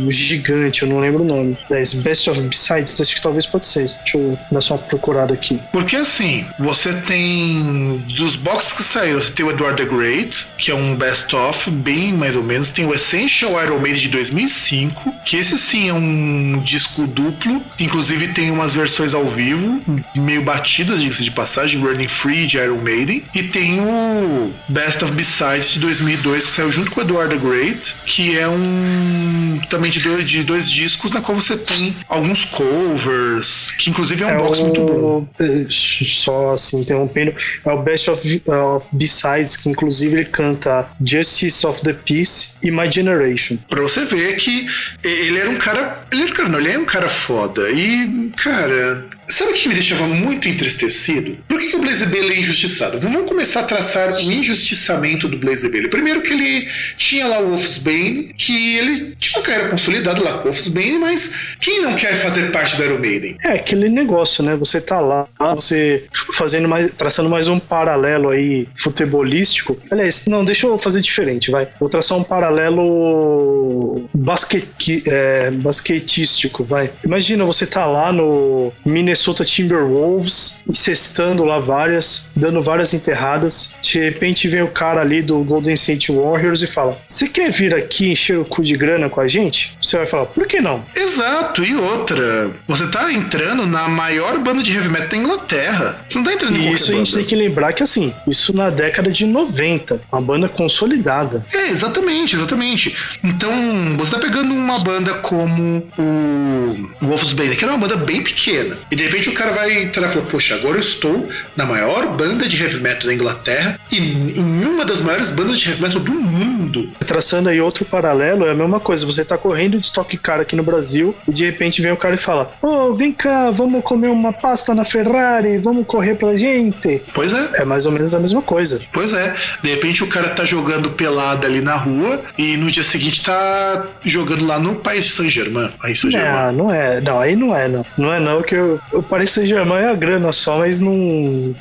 gigante, eu não lembro o nome. É Best of Besides, acho que talvez pode ser. Deixa eu dar só uma procurada aqui. Porque assim, você tem. Dos boxes que saíram, você tem o Edward the Great, que é um best of, bem mais ou menos. Tem o Essential Iron Maiden de 2005, que esse sim é um disco duplo. Inclusive tem umas versões ao vivo, meio batidas, diga-se de passagem, Running Free de Iron Maiden. E tem o Best of Besides de 2002, que saiu junto com o Edward the Great, que é um. também de dois, de dois discos, na qual você tem alguns covers, que inclusive é um é box o... muito bom. Só assim, interrompendo, é o Best of, of Besides, que inclusive ele canta Justice of the Peace e My Generation. Pra você ver que ele era um cara. Ele era cara, não, ele é um cara foda. E, cara, Sabe o que me deixava muito entristecido? Por que, que o Blaze Bailey é injustiçado? Vamos começar a traçar o injustiçamento do Blaze Bailey. Primeiro que ele tinha lá o Wolfsbane, que ele tinha uma carreira consolidada lá com o Wolfsbane, mas quem não quer fazer parte do Iron Maiden? É aquele negócio, né? Você tá lá, você fazendo mais, traçando mais um paralelo aí futebolístico. Aliás, não, deixa eu fazer diferente, vai. Vou traçar um paralelo basquete, é, basquetístico, vai. Imagina você tá lá no Minnesota Minnesota Timberwolves, incestando lá várias, dando várias enterradas. De repente vem o cara ali do Golden State Warriors e fala: Você quer vir aqui encher o cu de grana com a gente? Você vai falar: Por que não? Exato, e outra, você tá entrando na maior banda de heavy metal da Inglaterra. Você não tá entrando em Isso a gente tem que lembrar que assim, isso na década de 90, uma banda consolidada. É, exatamente, exatamente. Então, você tá pegando uma banda como o Wolf's Bane, que era uma banda bem pequena, e de repente o cara vai entrar e falar, poxa, agora eu estou na maior banda de heavy metal da Inglaterra e em uma das maiores bandas de heavy metal do mundo. Traçando aí outro paralelo, é a mesma coisa. Você tá correndo de Stock Car aqui no Brasil e de repente vem o cara e fala: Ô, oh, vem cá, vamos comer uma pasta na Ferrari, vamos correr pra gente. Pois é. É mais ou menos a mesma coisa. Pois é. De repente o cara tá jogando pelada ali na rua e no dia seguinte tá jogando lá no país de Saint-Germain. Aí Saint-Germain. Não, não é. Não, aí não é, não. Não é não que eu, o Paris Saint-Germain é a grana só, mas não.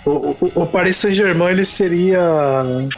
O, o, o Paris Saint-Germain ele seria.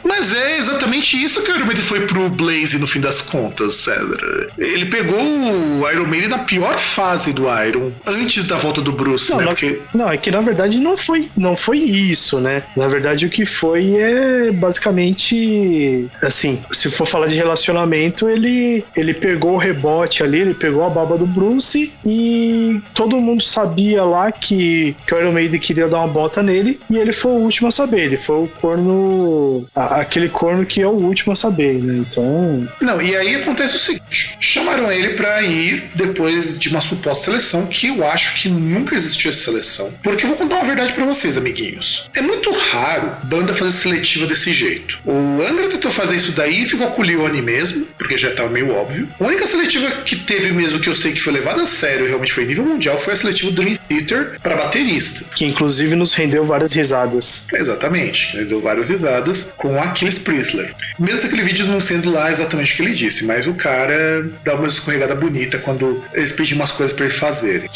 Mas é exatamente isso que o Iron Maiden foi pro Blaze no fim das contas, César. Ele pegou o Iron Maiden na pior fase do Iron, antes da volta do Bruce, não, né? Não, Porque... não, é que na verdade não foi, não foi isso, né? Na verdade o que foi é basicamente assim, se for falar de relacionamento, ele, ele pegou o rebote ali, ele pegou a baba do Bruce e todo mundo sabia lá que, que o Iron Maiden queria dar uma bota nele e ele foi o último a saber. Ele foi o corno. A, aquele corno que é o último a saber, né? Então. Não, e aí acontece o seguinte: chamaram ele para ir depois de uma suposta seleção que eu acho que nunca existiu essa seleção. Porque eu vou contar uma verdade para vocês, amiguinhos. É muito raro banda fazer seletiva desse jeito. O André tentou fazer isso daí e ficou com o Leone mesmo, porque já tava meio óbvio. A única seletiva que teve mesmo que eu sei que foi levada a sério, realmente foi nível mundial, foi a seletiva do Dream Theater para baterista. Que inclusive nos rendeu várias risadas. Exatamente, rendeu várias risadas com Aquiles Priestler. Mesmo aquele vídeo não sendo lá exatamente o que ele disse, mas o cara dá uma escorregada bonita quando eles pedem umas coisas para ele fazerem.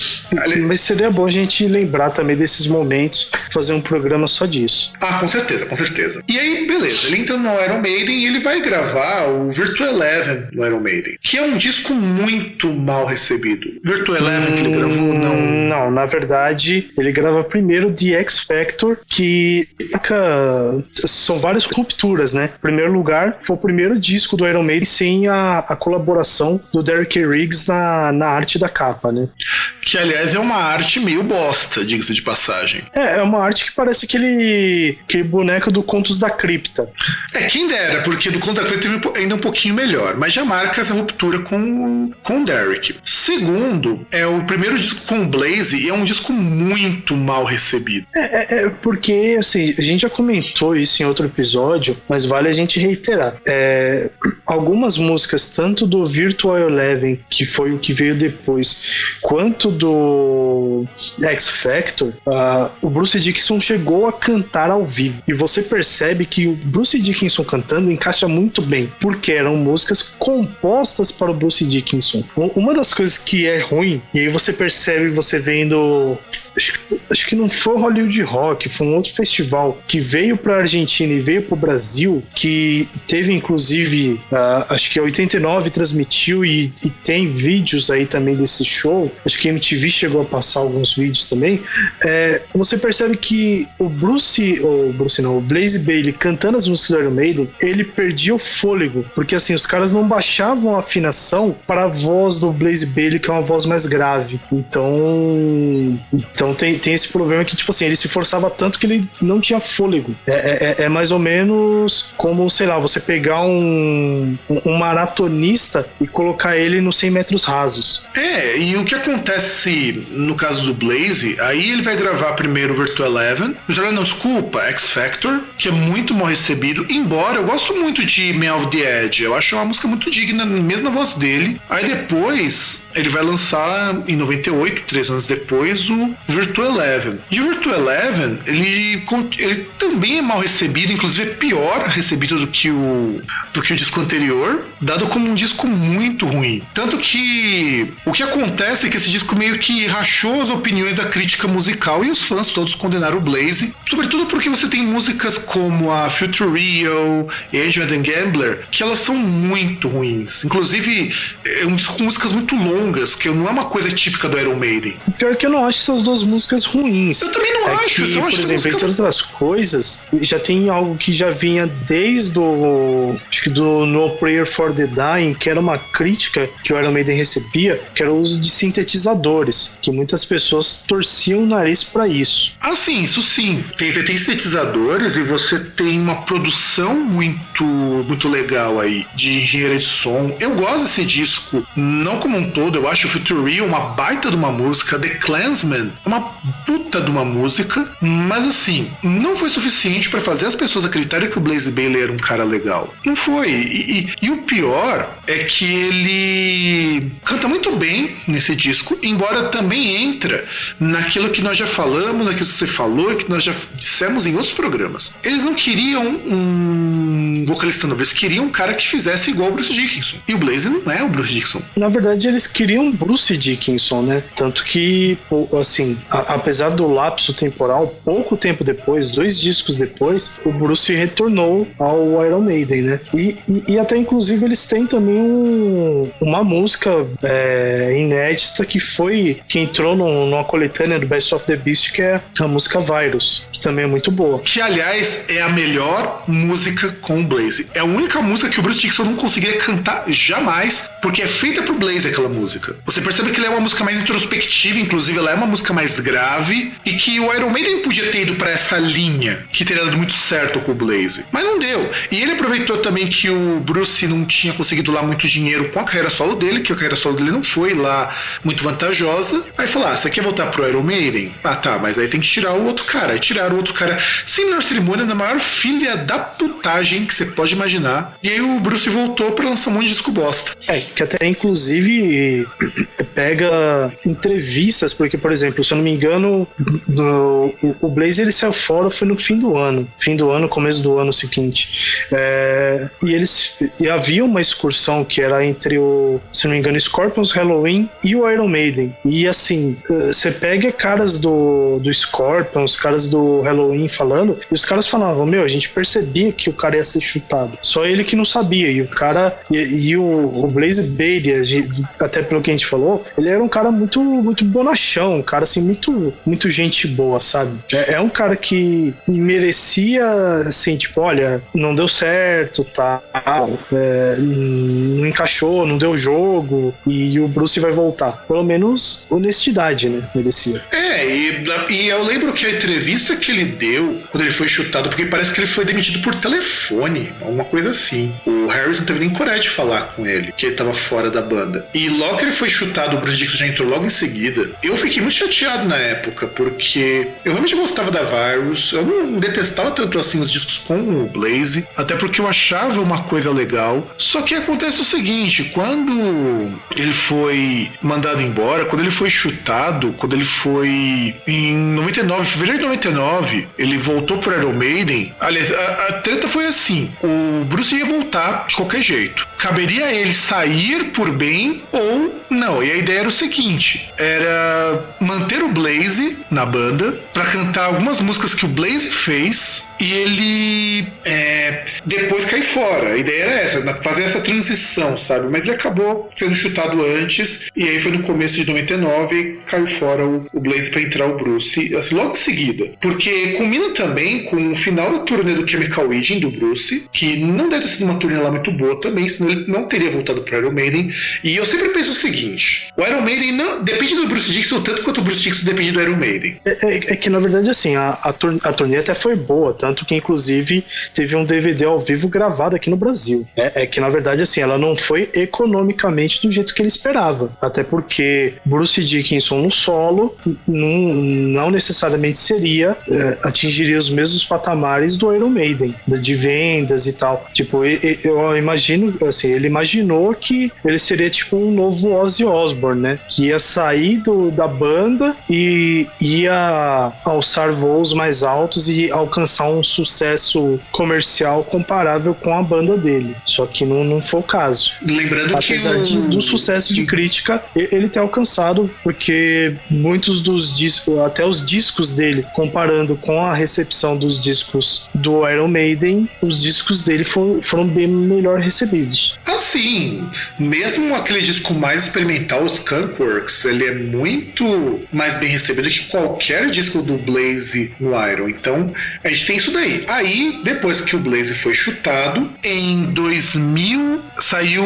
Mas seria bom a gente lembrar também desses momentos, fazer um programa só disso. Ah, com certeza, com certeza. E aí, beleza, ele entra no Iron Maiden e ele vai gravar o Virtual Eleven no Iron Maiden, que é um disco muito mal recebido. Virtual Eleven hum, que ele gravou, não. Não, na verdade, ele grava primeiro The X Factor, que são várias rupturas, né? Em primeiro lugar, foi o primeiro disco do Iron Maiden sem a, a colaboração do Derek Riggs na, na arte da capa, né? Que, aliás, é uma arte meio bosta, diga-se de passagem. É, é uma arte que parece aquele, aquele boneco do Contos da Cripta. É, quem dera, porque do Contos da Cripta ainda é um pouquinho melhor, mas já marca essa ruptura com, com o Derek. Segundo, é o primeiro disco com o Blaze e é um disco muito mal recebido. É, é, é, porque, assim, a gente já comentou isso em outro episódio, mas vale a gente reiterar. É, algumas músicas, tanto do Virtual Eleven, que foi o que veio depois, quanto do X Factor, uh, o Bruce Dickinson chegou a cantar ao vivo. E você percebe que o Bruce Dickinson cantando encaixa muito bem, porque eram músicas compostas para o Bruce Dickinson. Uma das coisas que é ruim, e aí você percebe, você vendo. Acho, acho que não foi o Hollywood Rock, foi um outro festival que veio para a Argentina e veio para o Brasil, que teve inclusive, uh, acho que a 89 transmitiu e, e, tem vídeos aí também desse show. Acho que a MTV chegou a passar alguns vídeos também. É, você percebe que o Bruce, ou Bruce não, o Blaze Bailey cantando as músicas do Iron Maiden, ele perdia o fôlego, porque assim, os caras não baixavam a afinação para a voz do Blaze Bailey, que é uma voz mais grave. Então, então tem, tem esse problema que, tipo assim, ele se forçava tanto que ele não tinha fôlego. É, é, é mais ou menos como, sei lá, você pegar um, um maratonista e colocar ele nos 100 metros rasos. É, e o que acontece no caso do Blaze, aí ele vai gravar primeiro o Virtual Eleven, Virtual não, desculpa, X Factor, que é muito mal recebido, embora eu gosto muito de Man of the Edge, eu acho uma música muito digna, mesmo na voz dele. Aí depois ele vai lançar em 98, três anos depois, o Virtual Eleven. E o Virtual Eleven, ele, ele também é mal recebido, inclusive é pior recebido do que o do que o disco anterior, dado como um disco muito ruim. Tanto que o que acontece é que esse disco meio que rachou as opiniões da crítica musical e os fãs todos condenaram o Blaze, sobretudo porque você tem músicas como a Future Real Angel and Gambler, que elas são muito ruins. Inclusive, é um disco com músicas muito longas, que não é uma coisa típica do Iron Maiden. Pior que eu não acho essas duas músicas ruins. Eu também não é acho. Que, por exemplo, músicas... entre outras coisas, já tem algo que já vinha desde o acho que do No Prayer for the Dying, que era uma crítica que o Iron Maiden recebia, que era o uso de sintetizadores, que muitas pessoas torciam o nariz para isso. Ah, sim, isso sim. Tem, tem sintetizadores e você tem uma produção muito, muito legal aí de engenharia de som. Eu gosto desse disco, não como um todo, eu acho o Future Real uma baita de uma música, The Clansman uma puta de uma música, mas assim, não foi suficiente para fazer as pessoas acreditarem que o Blaze Bailey era um cara legal. Não foi foi. E, e, e, o pior é que ele canta muito bem nesse disco, embora também entra naquilo que nós já falamos, naquilo que você falou e que nós já dissemos em outros programas. Eles não queriam um vocalista novo, eles queriam um cara que fizesse igual o Bruce Dickinson. E o Blaze não é o Bruce Dickinson. Na verdade, eles queriam Bruce Dickinson, né? Tanto que, assim, a, apesar do lapso temporal, pouco tempo depois, dois discos depois, o Bruce retornou ao Iron Maiden, né? E e, e, até inclusive eles têm também um, uma música é, inédita que foi que entrou no, numa coletânea do Best of the Beast, que é a música Virus, que também é muito boa. Que aliás é a melhor música com o Blaze. É a única música que o Bruce Dixon não conseguiria cantar jamais, porque é feita pro Blaze aquela música. Você percebe que ela é uma música mais introspectiva, inclusive ela é uma música mais grave, e que o Iron Maiden podia ter ido para essa linha, que teria dado muito certo com o Blaze. Mas não deu. E ele aproveitou também que o Bruce não tinha conseguido lá muito dinheiro com a carreira solo dele, que a carreira solo dele não foi lá muito vantajosa. Aí falou: ah, você quer voltar pro Iron Maiden? Ah, tá, mas aí tem que tirar o outro cara. Aí tiraram o outro cara sem menor cerimônia, na maior filha da putagem que você pode imaginar. E aí o Bruce voltou pra lançar um monte de disco bosta. É, que até inclusive pega entrevistas, porque, por exemplo, se eu não me engano, do, o Blaze ele saiu fora foi no fim do ano. Fim do ano, começo do ano seguinte. É, e eles e havia uma excursão que era entre o, se não me engano, Scorpions Halloween e o Iron Maiden. E assim, eh, você pega caras do, do Scorpions, caras do Halloween falando, e os caras falavam: Meu, a gente percebia que o cara ia ser chutado. Só ele que não sabia. E o cara, e, e o, o Blaze Bailey, até pelo que a gente falou, ele era um cara muito, muito bonachão, um cara assim, muito, muito gente boa, sabe? É, é um cara que merecia, assim, tipo, olha, não deu certo, tá? é, não encaixou, não deu jogo e o Bruce vai voltar. Pelo menos honestidade, né? Merecia. É, e, e eu lembro que a entrevista que ele deu quando ele foi chutado, porque parece que ele foi demitido por telefone, uma coisa assim. O Harris não teve nem coragem de falar com ele, que ele tava fora da banda. E logo que ele foi chutado, o Bruce Dixon já entrou logo em seguida. Eu fiquei muito chateado na época, porque eu realmente gostava da Virus, eu não detestava tanto assim os discos com o Blaze, até porque eu achava uma coisa legal. Só que acontece o seguinte, quando ele foi mandado embora, quando ele foi chutado, quando ele foi em 99, fevereiro de 99, ele voltou pro Iron Maiden. Aliás, a, a treta foi assim: o Bruce ia voltar de qualquer jeito. Caberia a ele sair por bem ou não. E a ideia era o seguinte: era manter o Blaze na banda para cantar algumas músicas que o Blaze fez e ele é, depois cai fora. A ideia era essa, fazer essa transição, sabe? Mas ele acabou sendo chutado antes, e aí foi no começo de 99 e caiu fora o, o Blaze para entrar o Bruce, assim, logo em seguida. Porque combina também com o final da turnê do Chemical Wedding do Bruce, que não deve ter sido uma turnê lá muito boa também, senão ele não teria voltado para Iron Maiden. E eu sempre penso o seguinte: o Iron Maiden não depende do Bruce Dixon tanto quanto o Bruce Dixon depende do Iron Maiden. É, é, é que na verdade, assim, a, a, a turnê até foi boa, tanto que inclusive teve um DVD ao vivo gravado aqui no Brasil. É, é, que na verdade assim, ela não foi economicamente do jeito que ele esperava, até porque Bruce Dickinson no solo não, não necessariamente seria é, atingiria os mesmos patamares do Iron Maiden, de vendas e tal. Tipo, eu imagino assim, ele imaginou que ele seria tipo um novo Ozzy Osbourne, né? Que ia sair do, da banda e ia alçar voos mais altos e alcançar um sucesso comercial comparável com a banda dele. Só que não, não foi o caso. Lembrando Apesar que o... de, do sucesso de crítica, ele ter alcançado, porque muitos dos discos, até os discos dele, comparando com a recepção dos discos do Iron Maiden, os discos dele foram, foram bem melhor recebidos. Assim, mesmo aquele disco mais experimental, o Skunkworks, ele é muito mais bem recebido que qualquer disco do Blaze no Iron. Então, a gente tem isso daí. Aí, depois que o Blaze foi chutado, em 2000 saiu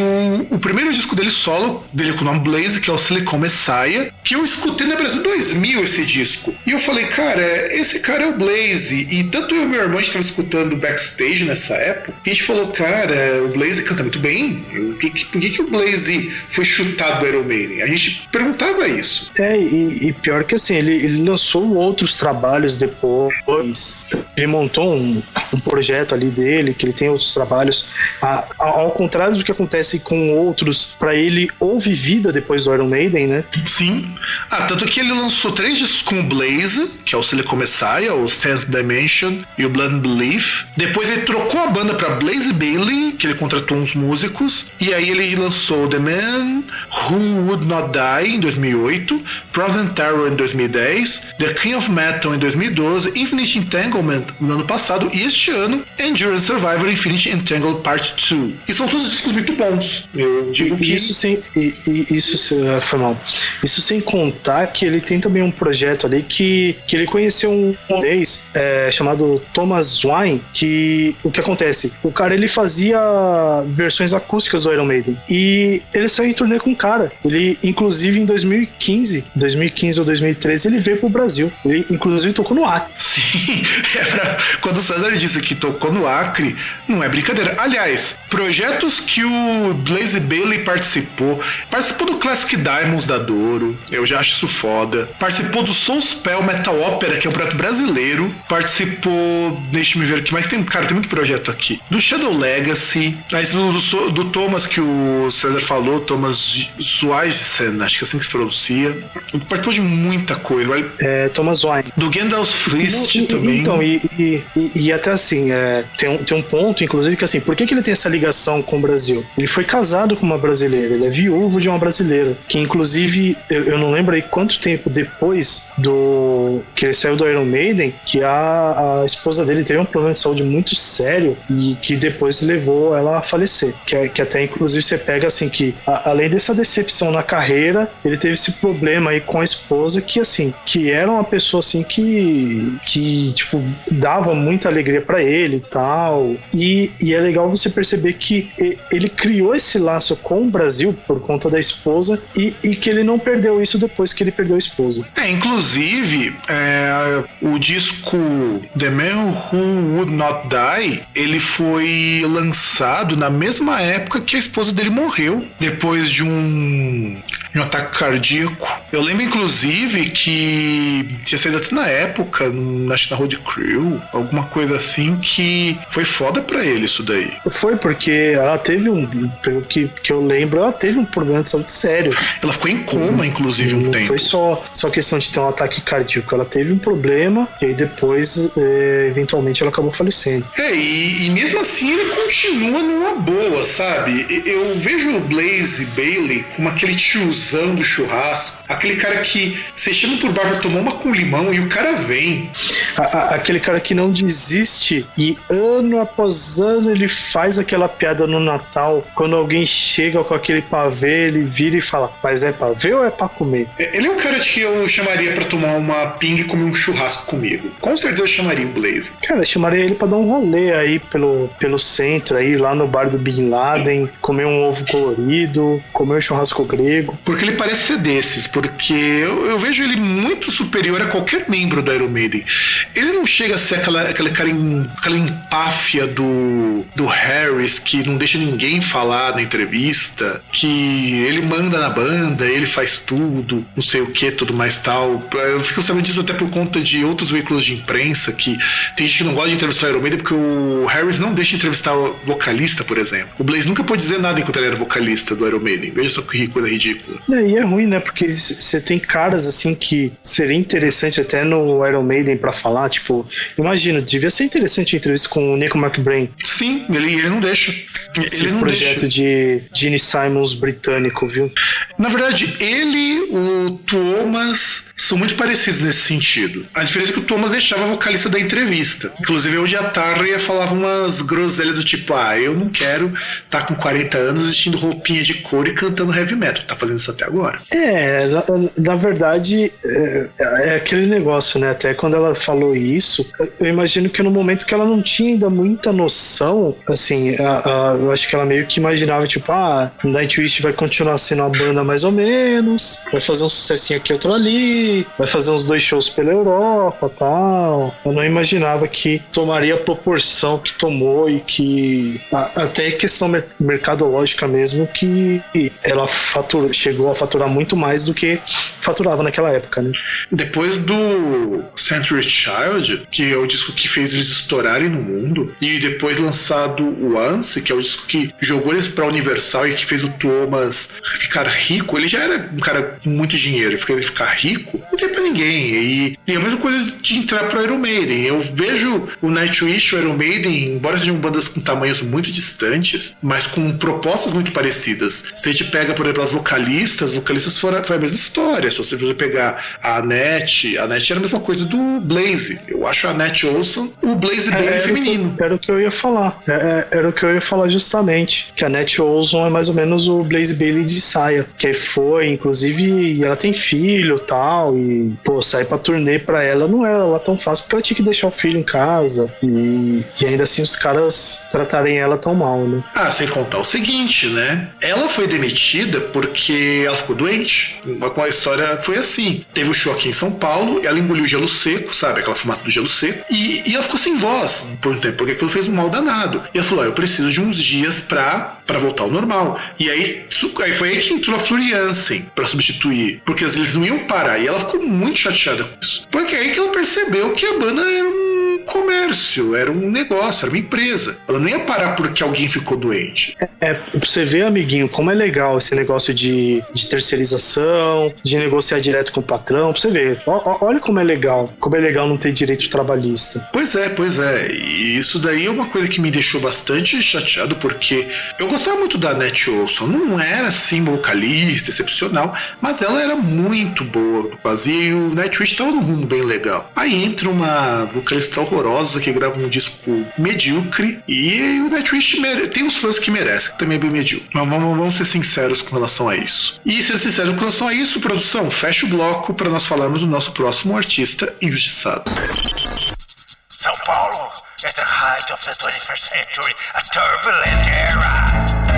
o primeiro disco dele solo, dele com o nome Blaze, que é o Silicon Messiah, que eu escutei no Brasil 2000 esse disco. E eu falei, cara, esse cara é o Blaze. E tanto eu e meu irmão a gente tava escutando backstage nessa época, a gente falou, cara, o Blaze canta muito bem. Por que, por que, que o Blaze foi chutado do Iron Maiden? A gente perguntava isso. É, e, e pior que assim, ele, ele lançou outros trabalhos depois. Ele montou um, um projeto ali dele, que ele tem outros trabalhos. A, a, ao contrário do que acontece com outros, para ele houve vida depois do Iron Maiden, né? Sim. Ah, tanto que ele lançou três discos com o Blaze, que é o Silicon Messiah, o Sense Dimension e o Blind Belief. Depois ele trocou a banda para Blaze Bailey, que ele contratou uns músicos. E aí ele lançou The Man Who Would Not Die em 2008, Present Terror em 2010, The King of Metal em 2012, Infinite Entanglement no ano passado e este ano Endurance Survivor Infinite Entangled Part 2. E são todos discos muito bons. Eu digo que. Isso sem. E, e, isso uh, foi mal. Isso sem contar que ele tem também um projeto ali que, que ele conheceu um vez é, chamado Thomas Wine, que o que acontece? O cara ele fazia versões acústicas do Iron Maiden. E ele saiu em turnê com o cara. Ele, inclusive, em 2015, 2015 ou 2013, ele veio pro Brasil. Ele, inclusive, tocou no Acre. Sim, é pra, quando o César disse que tocou no Acre, não é brincadeira. Aliás, projetos que o Blaze Bailey participou. Participou do Classic Diamonds da Douro, eu já acho isso foda. Participou do Soul Spell Metal Opera, que é um projeto brasileiro. Participou, deixa me ver aqui, mas tem, cara, tem muito projeto aqui. Do Shadow Legacy, do, do, do Thomas que o César falou, Thomas Zweisen, acho que é assim que se pronuncia. Participou de muita coisa. É, Thomas Wine. Do Gandalf Fist também. Então, e, e, e, até assim, é, tem, um, tem um ponto, inclusive, que assim, por que, que ele tem essa ligação com o Brasil? Ele foi casado com uma brasileira, ele é viúvo de uma brasileira, que inclusive, eu, eu não lembro aí quanto tempo depois do que ele saiu do Iron Maiden, que a, a esposa dele teve um problema de saúde muito sério e que depois levou ela a falecer. Que, é, que até, inclusive, você pega assim, que a, além dessa decepção na carreira, ele teve esse problema aí com a esposa, que assim, que era uma pessoa assim que, que tipo, dava muita alegria para ele tal. E, e é legal você perceber que ele criou esse laço com o Brasil por conta da esposa e, e que ele não perdeu isso depois que ele perdeu a esposa. É, inclusive, é, o disco The Man Who Would Not Die, ele foi lançado na mesma época época que a esposa dele morreu depois de um, de um ataque cardíaco. Eu lembro, inclusive, que tinha saído até na época, na National Road Crew, alguma coisa assim, que foi foda pra ele isso daí. Foi porque ela teve um, pelo que, que eu lembro, ela teve um problema de saúde sério. Ela ficou em coma, inclusive, um não tempo. foi só, só questão de ter um ataque cardíaco. Ela teve um problema e aí depois, é, eventualmente, ela acabou falecendo. É, e, e, mesmo assim ele continua numa boa, sabe? Eu vejo o Blaze Bailey como aquele tiozão do churrasco, aquele cara que você chama por baixo pra tomar uma com limão e o cara vem. A, a, aquele cara que não desiste e ano após ano ele faz aquela piada no Natal, quando alguém chega com aquele pavê, ele vira e fala: Mas é pavê ou é pra comer? Ele é um cara que eu chamaria para tomar uma ping e comer um churrasco comigo. Com certeza eu chamaria o Blaze. Cara, eu chamaria ele para dar um rolê aí pelo, pelo centro, aí lá no bar do Bin Laden, comer um ovo colorido, comer um churrasco grego. Porque ele parece ser desses, porque eu, eu vejo ele muito superior a qualquer membro do Iron Maiden. Ele não chega a ser aquela, aquela cara aquela empáfia do, do Harris que não deixa ninguém falar na entrevista, que ele manda na banda, ele faz tudo, não sei o que, tudo mais tal. Eu fico sabendo disso até por conta de outros veículos de imprensa que tem gente que não gosta de entrevistar o Iron Maiden porque o Harris não deixa de entrevistar o vocalista, por exemplo. O Blaze nunca pôde dizer nada enquanto ele era vocalista do Iron Maiden. Veja só que coisa ridícula. É, e é ruim, né? Porque você tem caras assim que seria interessante até no Iron Maiden para falar, tipo, imagina, devia ser interessante a entrevista com o Nico McBrain. Sim, ele, ele não deixa. Esse ele não projeto deixa. de Gene Simons britânico, viu? Na verdade, ele, o Thomas, são muito parecidos nesse sentido. A diferença é que o Thomas deixava a vocalista da entrevista. Inclusive, onde a Tarria falava umas groselhas do tipo: Ah, eu não quero estar tá com 40 anos vestindo roupinha de couro e cantando heavy metal. Tá fazendo isso até agora. É, na, na verdade, é, é, aquele negócio, né? Até quando ela falou isso, eu imagino que no momento que ela não tinha ainda muita noção, assim, a, a, eu acho que ela meio que imaginava, tipo, ah, Nightwish vai continuar sendo uma banda mais ou menos, vai fazer um sucessinho aqui, outro ali, vai fazer uns dois shows pela Europa tal. Eu não imaginava que tomaria a proporção que tomou e que a, até questão mer mercadológica mesmo, que ela fatura, chegou a faturar muito mais do que faturava naquela época, né? Depois do Century Child, que é o disco que fez eles estourarem no mundo, e depois lançado o Once, que é o disco que jogou eles pra Universal e que fez o Thomas ficar rico, ele já era um cara com muito dinheiro, e ele ficar rico, não tem pra ninguém. E, e a mesma coisa de entrar pro Iron Maiden. Eu vejo o Nightwish e o Iron Maiden, embora sejam bandas com tamanhos muito distantes, mas com propostas muito parecidas. Se a gente pega, por exemplo, as vocalistas, as vocalistas foram, foi a mesma história. Se você pegar a Annette, a Annette era a mesma coisa do Blaze. Eu acho a Annette Olson o Blaze Bailey era feminino. O que, era o que eu ia falar. É, é, era o que eu ia falar justamente. Que a Annette Olson é mais ou menos o Blaze Bailey de saia. Que foi, inclusive, ela tem filho tal. E, pô, sair pra turnê pra ela não era lá tão fácil, porque ela tinha que deixar o filho em casa. E, e ainda assim os caras tratarem ela tão mal, né? Ah, sem contar o seguinte, né? Ela foi demitida porque ela ficou doente. Com a história foi assim. Teve o show aqui em São Paulo, ela engoliu gelo seco, sabe? Aquela fumaça do gelo seco. E, e ela ficou sem voz por um tempo, porque aquilo fez um mal danado. E ela falou: ah, eu preciso de uns dias pra, pra voltar ao normal. E aí, aí foi aí que entrou a Floriansen pra substituir. Porque eles não iam parar. E ela ficou muito chateada com isso. Porque aí que ela percebeu que a banda era um comércio, era um negócio, era uma empresa. Ela não ia parar porque alguém ficou doente. É, é pra você ver, amiguinho, como é legal esse negócio de, de terceirização, de negociar direto com o patrão, pra você ver. O, olha como é legal, como é legal não ter direito trabalhista. Pois é, pois é. E isso daí é uma coisa que me deixou bastante chateado, porque eu gostava muito da Net Olson. Não era assim vocalista, excepcional, mas ela era muito boa. Fazia e o Nightwish tava num rumo bem legal. Aí entra uma vocalista horrorosa que grava um disco medíocre e o Nightwish tem uns fãs que merecem, também é bem medíocre. Mas vamos, vamos ser sinceros com relação a isso. E ser sinceros com relação a isso, produção, fecha o bloco para nós falarmos do nosso próximo artista injustiçado. São Paulo, at the height of the 21st century, a turbulent era.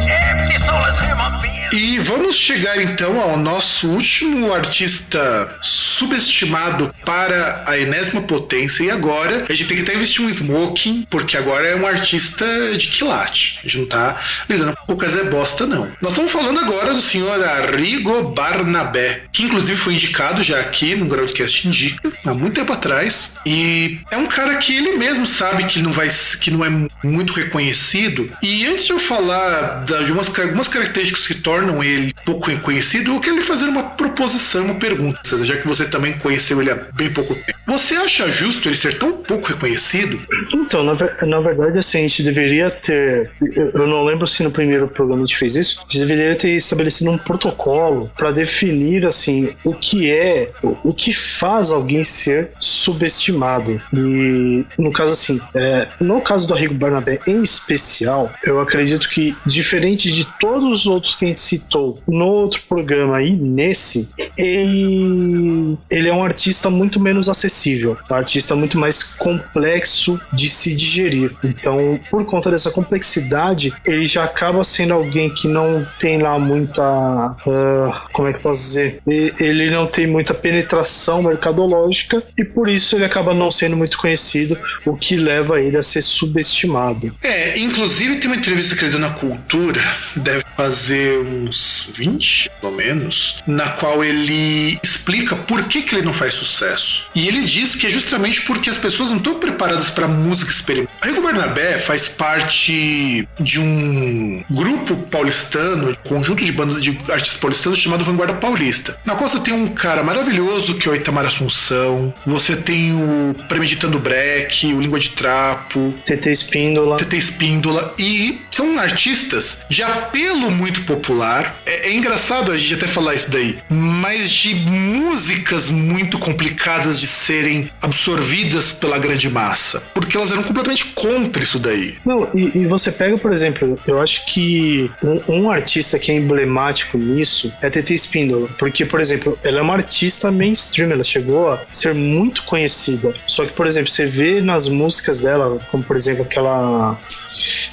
Empty removidas. E vamos chegar então ao nosso último artista subestimado para a enésima potência. E agora a gente tem que até investir um smoking, porque agora é um artista de quilate. A gente não tá lidando com o Zé Bosta, não. Nós estamos falando agora do senhor Arrigo Barnabé, que inclusive foi indicado já aqui no Groundcast Indica, há muito tempo atrás. E é um cara que ele mesmo sabe que não vai que não é muito reconhecido. E antes de eu falar de umas, algumas características que tornam ele pouco reconhecido, eu quero lhe fazer uma proposição, uma pergunta, César, já que você também conheceu ele há bem pouco tempo. Você acha justo ele ser tão pouco reconhecido? Então, na, na verdade, assim, a gente deveria ter. Eu não lembro se no primeiro programa a gente fez isso. A gente deveria ter estabelecido um protocolo para definir, assim, o que é, o, o, que faz alguém ser subestimado. E, no caso, assim, é, no caso do Arrigo Barnabé em especial, eu acredito que, diferente de todos os outros que a gente citou no outro programa e nesse, ele, ele é um artista muito menos acessível, um artista muito mais complexo de se digerir. Então, por conta dessa complexidade, ele já acaba sendo alguém que não tem lá muita. Uh, como é que posso dizer? Ele não tem muita penetração mercadológica e por isso ele acaba não sendo muito conhecido, o que leva ele a ser subestimado. É, inclusive tem uma entrevista que ele deu na Cultura, deve fazer uns 20, pelo menos, na qual ele explica por que, que ele não faz sucesso. E ele diz que é justamente porque as pessoas não estão preparadas para música experimental. Rigo Barnabé faz parte de um grupo paulistano, conjunto de bandas de artistas paulistanos chamado Vanguarda Paulista. Na qual você tem um cara maravilhoso que é o Itamar Assunção, você tem o Premeditando Break, o Língua de Trapo, TT Espíndola. TT Espíndola e são artistas de apelo muito popular. É, é engraçado a gente até falar isso daí, mas de músicas muito complicadas de serem absorvidas pela grande massa, porque elas eram completamente contra isso daí. Não, e, e você pega, por exemplo, eu acho que um, um, artista que é emblemático nisso é TT Espíndola, porque, por exemplo, ela é uma artista mainstream, ela chegou a ser muito conhecida. Só que, por exemplo, você vê nas músicas dela, como por exemplo aquela.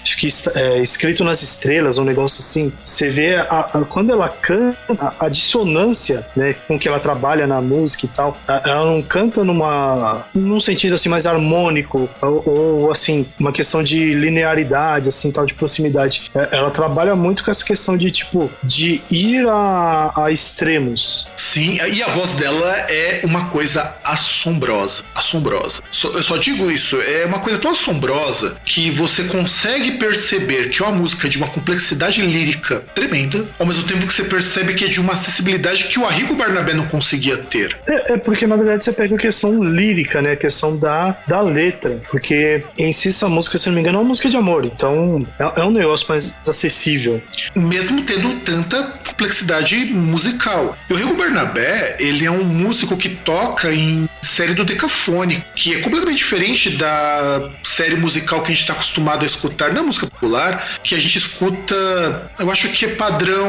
Acho que é, Escrito nas Estrelas, um negócio assim, você vê a, a, quando ela canta, a, dissonância né, com que ela trabalha na música e tal, ela não canta numa num sentido assim mais harmônico ou, ou assim uma questão de linearidade assim tal de proximidade. É, ela trabalha muito com essa questão de tipo de ir a, a extremos. Sim, e a voz dela é uma coisa assombrosa, assombrosa. eu só digo isso, é uma coisa tão assombrosa que você consegue perceber que é uma música de uma complexidade lírica tremenda, ao mesmo tempo que você percebe que é de uma acessibilidade que o Arrigo Barnabé não conseguia ter. É, é porque na verdade você pega a questão lírica, né, a questão da, da letra, porque em si essa música, se não me engano, é uma música de amor, então é, é um negócio mais acessível. Mesmo tendo tanta complexidade musical. E o Arrigo Barnabé Barnabé, ele é um músico que toca em série do Decafone, que é completamente diferente da série musical que a gente está acostumado a escutar na música popular, que a gente escuta, eu acho que é padrão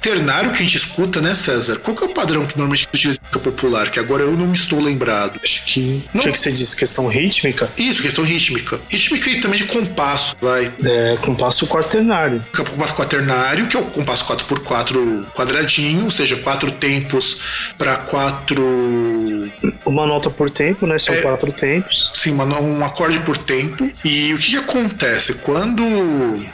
ternário que a gente escuta, né, César? Qual que é o padrão que normalmente a gente utiliza música popular? Que agora eu não me estou lembrado. Acho que. Não. O que, é que você disse? Questão rítmica? Isso, questão rítmica. Rítmica e também de compasso, vai. É, compasso quaternário. Compasso quaternário, que é o compasso 4x4 quadradinho, ou seja, quatro tempos para quatro. Uma nota por tempo, né? São é, quatro tempos. Sim, uma, um acorde por tempo. E o que, que acontece? Quando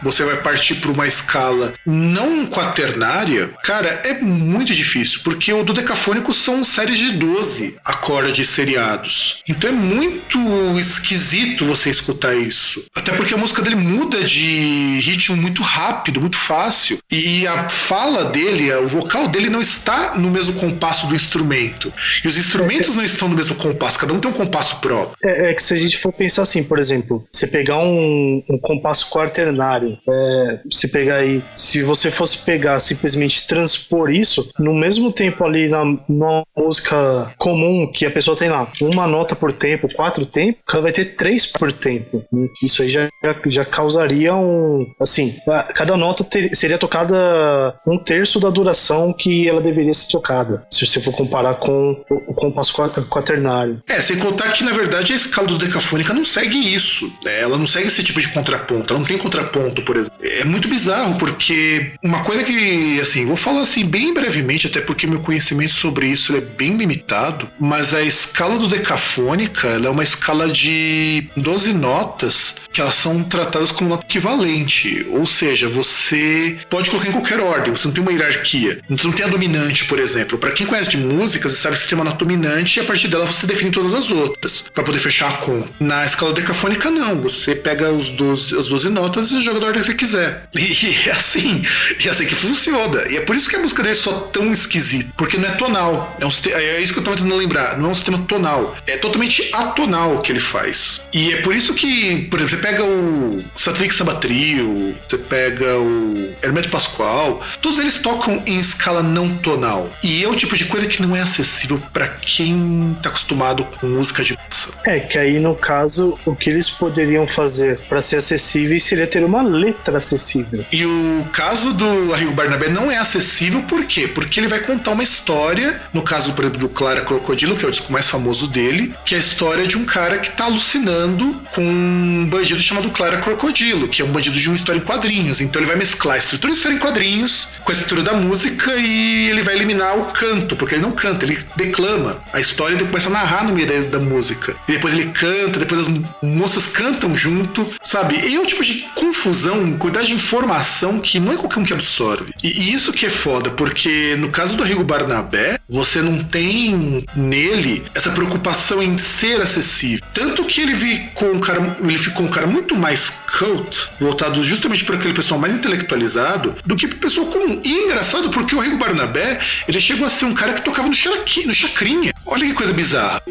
você vai partir para uma escala não quaternária, cara, é muito difícil, porque o dodecafônico são séries de 12 acordes seriados. Então é muito esquisito você escutar isso. Até porque a música dele muda de ritmo muito rápido, muito fácil. E a fala dele, o vocal dele não está no mesmo compasso do instrumento. E os instrumentos não estão no mesmo compasso, cada um tem um compasso próprio. É, é que se a gente for pensar assim, por exemplo, você pegar um, um compasso quaternário, é, se pegar aí, se você fosse pegar simplesmente transpor isso, no mesmo tempo ali na, numa música comum que a pessoa tem lá, uma nota por tempo, quatro tempos, ela vai ter três por tempo. Isso aí já, já causaria um. Assim, cada nota ter, seria tocada um terço da duração que ela deveria ser tocada. Se você for comparar com o compasso quaternário. É, sem contar que, na verdade, a escala do decafônica não segue isso. Né? Ela não segue esse tipo de contraponto. Ela não tem contraponto, por exemplo. É muito bizarro, porque uma coisa que, assim, vou falar assim bem brevemente, até porque meu conhecimento sobre isso é bem limitado, mas a escala do decafônica é uma escala de 12 notas que elas são tratadas como nota equivalente. Ou seja, você pode colocar em qualquer ordem, você não tem uma hierarquia. Você não tem a dominante, por exemplo. Para quem conhece de música, você sabe que você tem uma nota dominante partir dela você define todas as outras para poder fechar a conta. Na escala decafônica, não. Você pega os 12, as 12 notas e joga da ordem que você quiser. E, é assim, e é assim que funciona. E é por isso que a música dele é só tão esquisita, porque não é tonal. É, um, é isso que eu tava tentando lembrar. Não é um sistema tonal. É totalmente atonal que ele faz. E é por isso que, por exemplo, você pega o Satanic Samba Trio, você pega o Hermeto Pascoal, todos eles tocam em escala não tonal. E é o tipo de coisa que não é acessível para quem tá acostumado com música de massa. É, que aí no caso, o que eles poderiam fazer para ser acessível seria ter uma letra acessível. E o caso do Arrigo Barnabé não é acessível por quê? Porque ele vai contar uma história, no caso, por exemplo, do Clara Crocodilo, que é o disco mais famoso dele, que é a história de um cara que tá alucinando com um bandido chamado Clara Crocodilo, que é um bandido de uma história em quadrinhos. Então ele vai mesclar a estrutura de história em quadrinhos com a estrutura da música e ele vai eliminar o canto, porque ele não canta, ele declama a história e começa a narrar no meio da, da música. E depois ele canta, depois as moças cantam junto, sabe? E é um tipo de confusão, quantidade de informação que não é qualquer um que absorve. E, e isso que é foda, porque no caso do Arrigo Barnabé, você não tem nele essa preocupação em ser acessível. Tanto que ele ficou um cara, ele ficou um cara muito mais cult, voltado justamente para aquele pessoal mais intelectualizado, do que pro pessoal comum. E é engraçado porque o Arrigo Barnabé, ele chegou a ser um cara que tocava no, xeraqui, no chacrinha. Olha que coisa bizarra.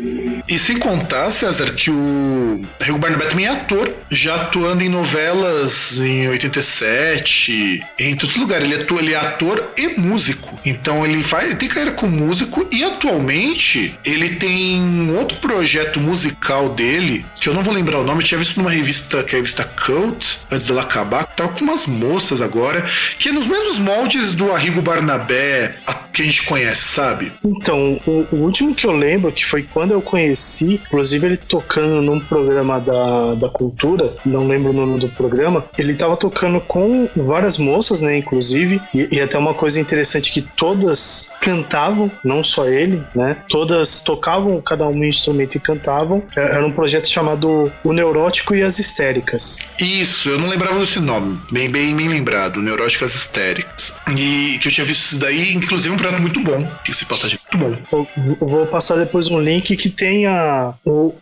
E sem contar, César, que o Rigo Barnabé também é ator, já atuando em novelas em 87, em todo lugar. Ele, atua, ele é ator e músico. Então ele faz, tem carreira como músico e atualmente ele tem outro projeto musical dele, que eu não vou lembrar o nome, eu tinha visto numa revista, que é a revista Cult, antes dela acabar, tava com umas moças agora, que é nos mesmos moldes do Arrigo Barnabé, que a gente conhece, sabe? Então, o, o, último que eu lembro, que foi quando eu conheci, inclusive ele tocando num programa da, da cultura, não lembro o nome do programa, ele tava tocando com várias moças, né, inclusive, e, e até uma coisa interessante que todas cantavam, não só ele, né, todas tocavam cada um instrumento e cantavam, é, era um projeto chamado O Neurótico e as Histéricas. Isso, eu não lembrava desse nome, bem, bem, bem lembrado, Neurótico e as Histéricas. E que eu tinha visto isso daí, inclusive um projeto muito bom. Passagem é muito bom. Eu vou passar depois um link que tem a,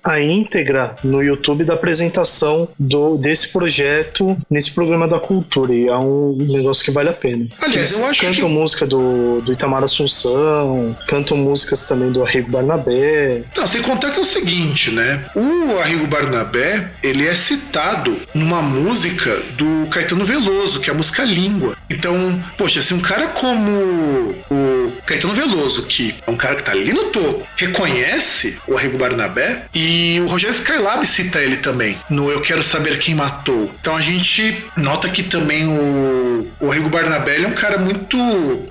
a íntegra no YouTube da apresentação do, desse projeto nesse programa da cultura. E é um negócio que vale a pena. Aliás, Eles eu acho cantam que... música do, do Itamar Assunção, cantam músicas também do Arrigo Barnabé. Não, sem contar que é o seguinte, né? O Arrigo Barnabé, ele é citado numa música do Caetano Veloso, que é a música Língua. Então, poxa, se um cara como o Caetano Veloso, que é um cara que tá ali no topo, reconhece o Arrigo Barnabé e o Rogério Skylab cita ele também no Eu Quero Saber Quem Matou. Então a gente nota que também o, o Arrigo Barnabé é um cara muito.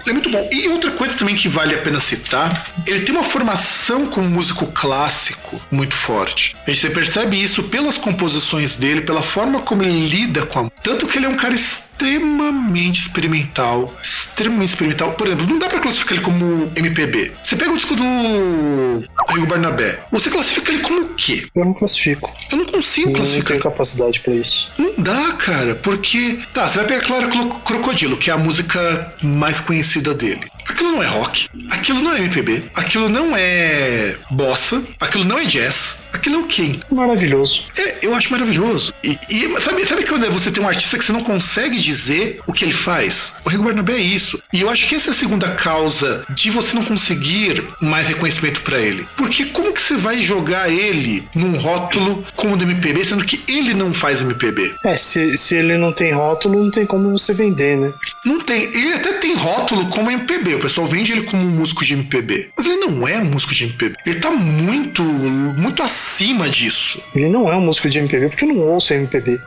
É muito bom. E outra coisa também que vale a pena citar, ele tem uma formação como músico clássico muito forte. A gente percebe isso pelas composições dele, pela forma como ele lida com a. Tanto que ele é um cara extremamente experimental, extremamente experimental. Por exemplo, não dá pra classificar ele como MPB. Você pega o disco do Rio Barnabé, você classifica ele como o quê? Eu não classifico. Eu não consigo eu classificar. Não tenho capacidade pra isso. Não dá, cara, porque. Tá, você vai pegar Clara Crocodilo, que é a música mais conhecida dele. Aquilo não é rock, aquilo não é MPB, aquilo não é bossa, aquilo não é jazz. Aquilo é o quê? Maravilhoso. É, eu acho maravilhoso. E, e sabe, sabe quando você tem um artista que você não consegue dizer o que ele faz? O Rigo Barnabé é isso. E eu acho que essa é a segunda causa de você não conseguir mais reconhecimento para ele. Porque como que você vai jogar ele num rótulo como do MPB, sendo que ele não faz MPB? É, se, se ele não tem rótulo, não tem como você vender, né? Não tem. Ele até tem rótulo como MPB. O pessoal vende ele como um músico de MPB. Mas ele não é um músico de MPB. Ele tá muito, muito acima disso. Ele não é um músico de MPB porque eu não ouço MPB.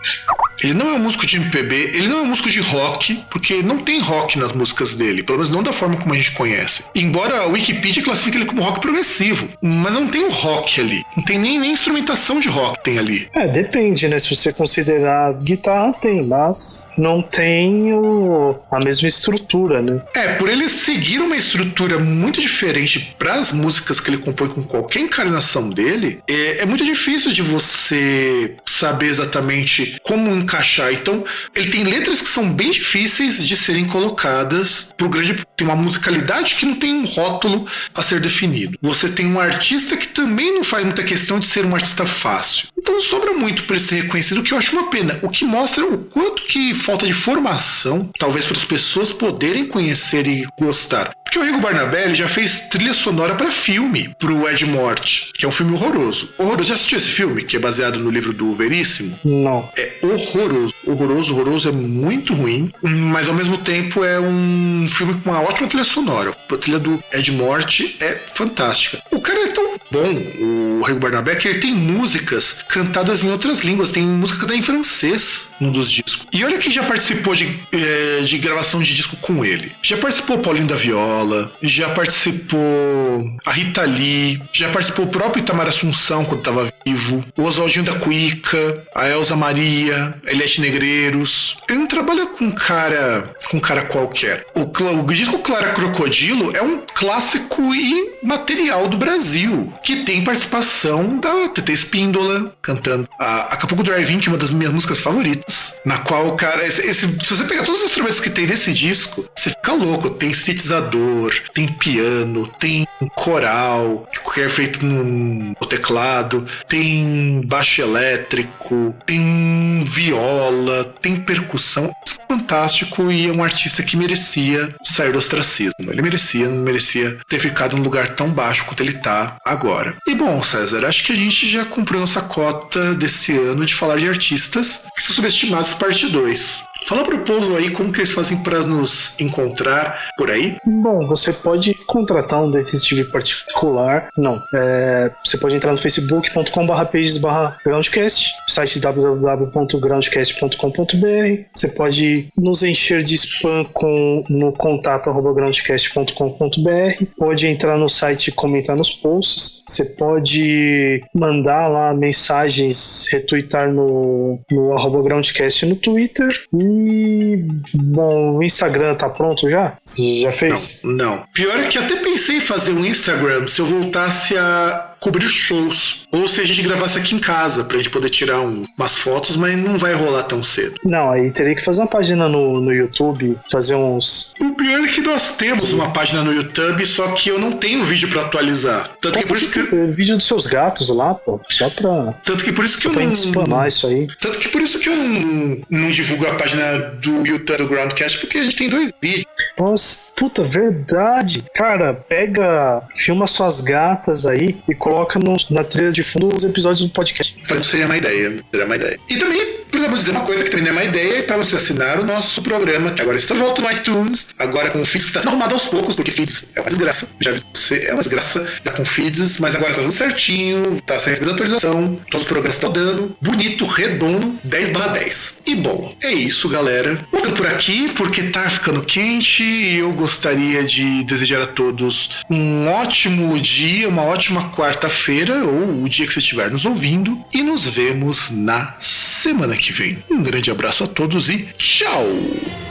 Ele não é um músico de MPB, ele não é um músico de rock, porque não tem rock nas músicas dele, pelo menos não da forma como a gente conhece. Embora a Wikipedia classifique ele como rock progressivo, mas não tem o um rock ali. Não tem nem, nem instrumentação de rock tem ali. É, depende, né? Se você considerar guitarra, tem, mas não tem o, a mesma estrutura, né? É, por ele seguir uma estrutura muito diferente para as músicas que ele compõe com qualquer encarnação dele, é, é muito difícil de você saber exatamente como encaixar. Então, ele tem letras que são bem difíceis de serem colocadas pro grande. Tem uma musicalidade que não tem um rótulo a ser definido. Você tem um artista que também não faz muita questão de ser um artista fácil. Então, sobra muito para ser reconhecido, o que eu acho uma pena. O que mostra o quanto que falta de formação, talvez para as pessoas poderem conhecer e gostar. Porque o Rigo Barnabé já fez trilha sonora para filme, pro Ed Morte, que é um filme horroroso. Horroroso. Já assistiu esse filme, que é baseado no livro do Não. É horroroso. Horroroso, horroroso, é muito ruim, mas ao mesmo tempo é um filme com uma ótima trilha sonora. A trilha do Ed Morte é fantástica. O cara é tão bom, o Rigo Barnabé, que ele tem músicas cantadas em outras línguas. Tem música cantada em francês num dos discos. E olha que já participou de, é, de gravação de disco com ele. Já participou Paulinho da Viola, já participou a Rita Lee, já participou o próprio Itamar Assunção quando estava vivo, o Oswaldinho da Cuica, a Elza Maria, Eliette Negreiros. Ele não trabalha com cara com cara qualquer. O, o disco Clara Crocodilo é um clássico e material do Brasil, que tem participação da TT Espíndola cantando a Acapulco Drive-In, que é uma das minhas músicas favoritas, na qual, cara, esse, esse, se você pegar todos os instrumentos que tem nesse disco, você fica louco. Tem sintetizador, tem piano, tem coral, que é feito no teclado, tem baixo elétrico, tem viola, tem percussão. Fantástico e é um artista que merecia sair do ostracismo. Ele merecia, não merecia ter ficado num lugar tão baixo quanto ele tá agora. E bom, César, acho que a gente já cumpriu nossa cota desse ano de falar de artistas que são subestimados parte 2. Fala pro povo aí como que eles fazem para nos encontrar por aí. Bom, você pode contratar um detetive particular. Não, é, você pode entrar no facebook.com.br pages groundcast, site www.groundcast.com.br. Você pode nos encher de spam com, no contato groundcast.com.br. Pode entrar no site e comentar nos posts. Você pode mandar lá mensagens, retweetar no, no groundcast no Twitter. E bom, o Instagram tá pronto já? Você já fez? Não, não. Pior é que até pensei em fazer um Instagram se eu voltasse a cobrir shows. Ou se a gente gravasse aqui em casa, pra gente poder tirar um, umas fotos, mas não vai rolar tão cedo. Não, aí teria que fazer uma página no, no YouTube, fazer uns. O pior é que nós temos uma página no YouTube, só que eu não tenho vídeo para atualizar. Tanto que por isso que. Vídeo dos seus gatos lá, pô. Só pra. Tanto que por isso que eu não. spamar isso aí. Tanto que por isso que eu não, não divulgo a página do YouTube do Groundcast, porque a gente tem dois vídeos. Nossa, puta, verdade. Cara, pega, filma suas gatas aí e coloca no, na trilha de fundo os episódios do podcast. Então seria uma ideia. Seria uma ideia. E também precisamos dizer uma coisa que também é uma ideia para você assinar o nosso programa, que agora está de volta no iTunes, agora com o feeds que está sendo arrumado aos poucos, porque feeds é uma desgraça. Já vi você, é uma desgraça já com feeds, mas agora tá tudo certinho, tá recebendo atualização, todos os programas estão dando, bonito, redondo, 10 barra 10. E bom, é isso, galera. Vou por aqui, porque tá ficando quente eu gostaria de desejar a todos um ótimo dia, uma ótima quarta-feira, ou o dia que você estiver nos ouvindo, e nos vemos na semana que vem. Um grande abraço a todos e tchau!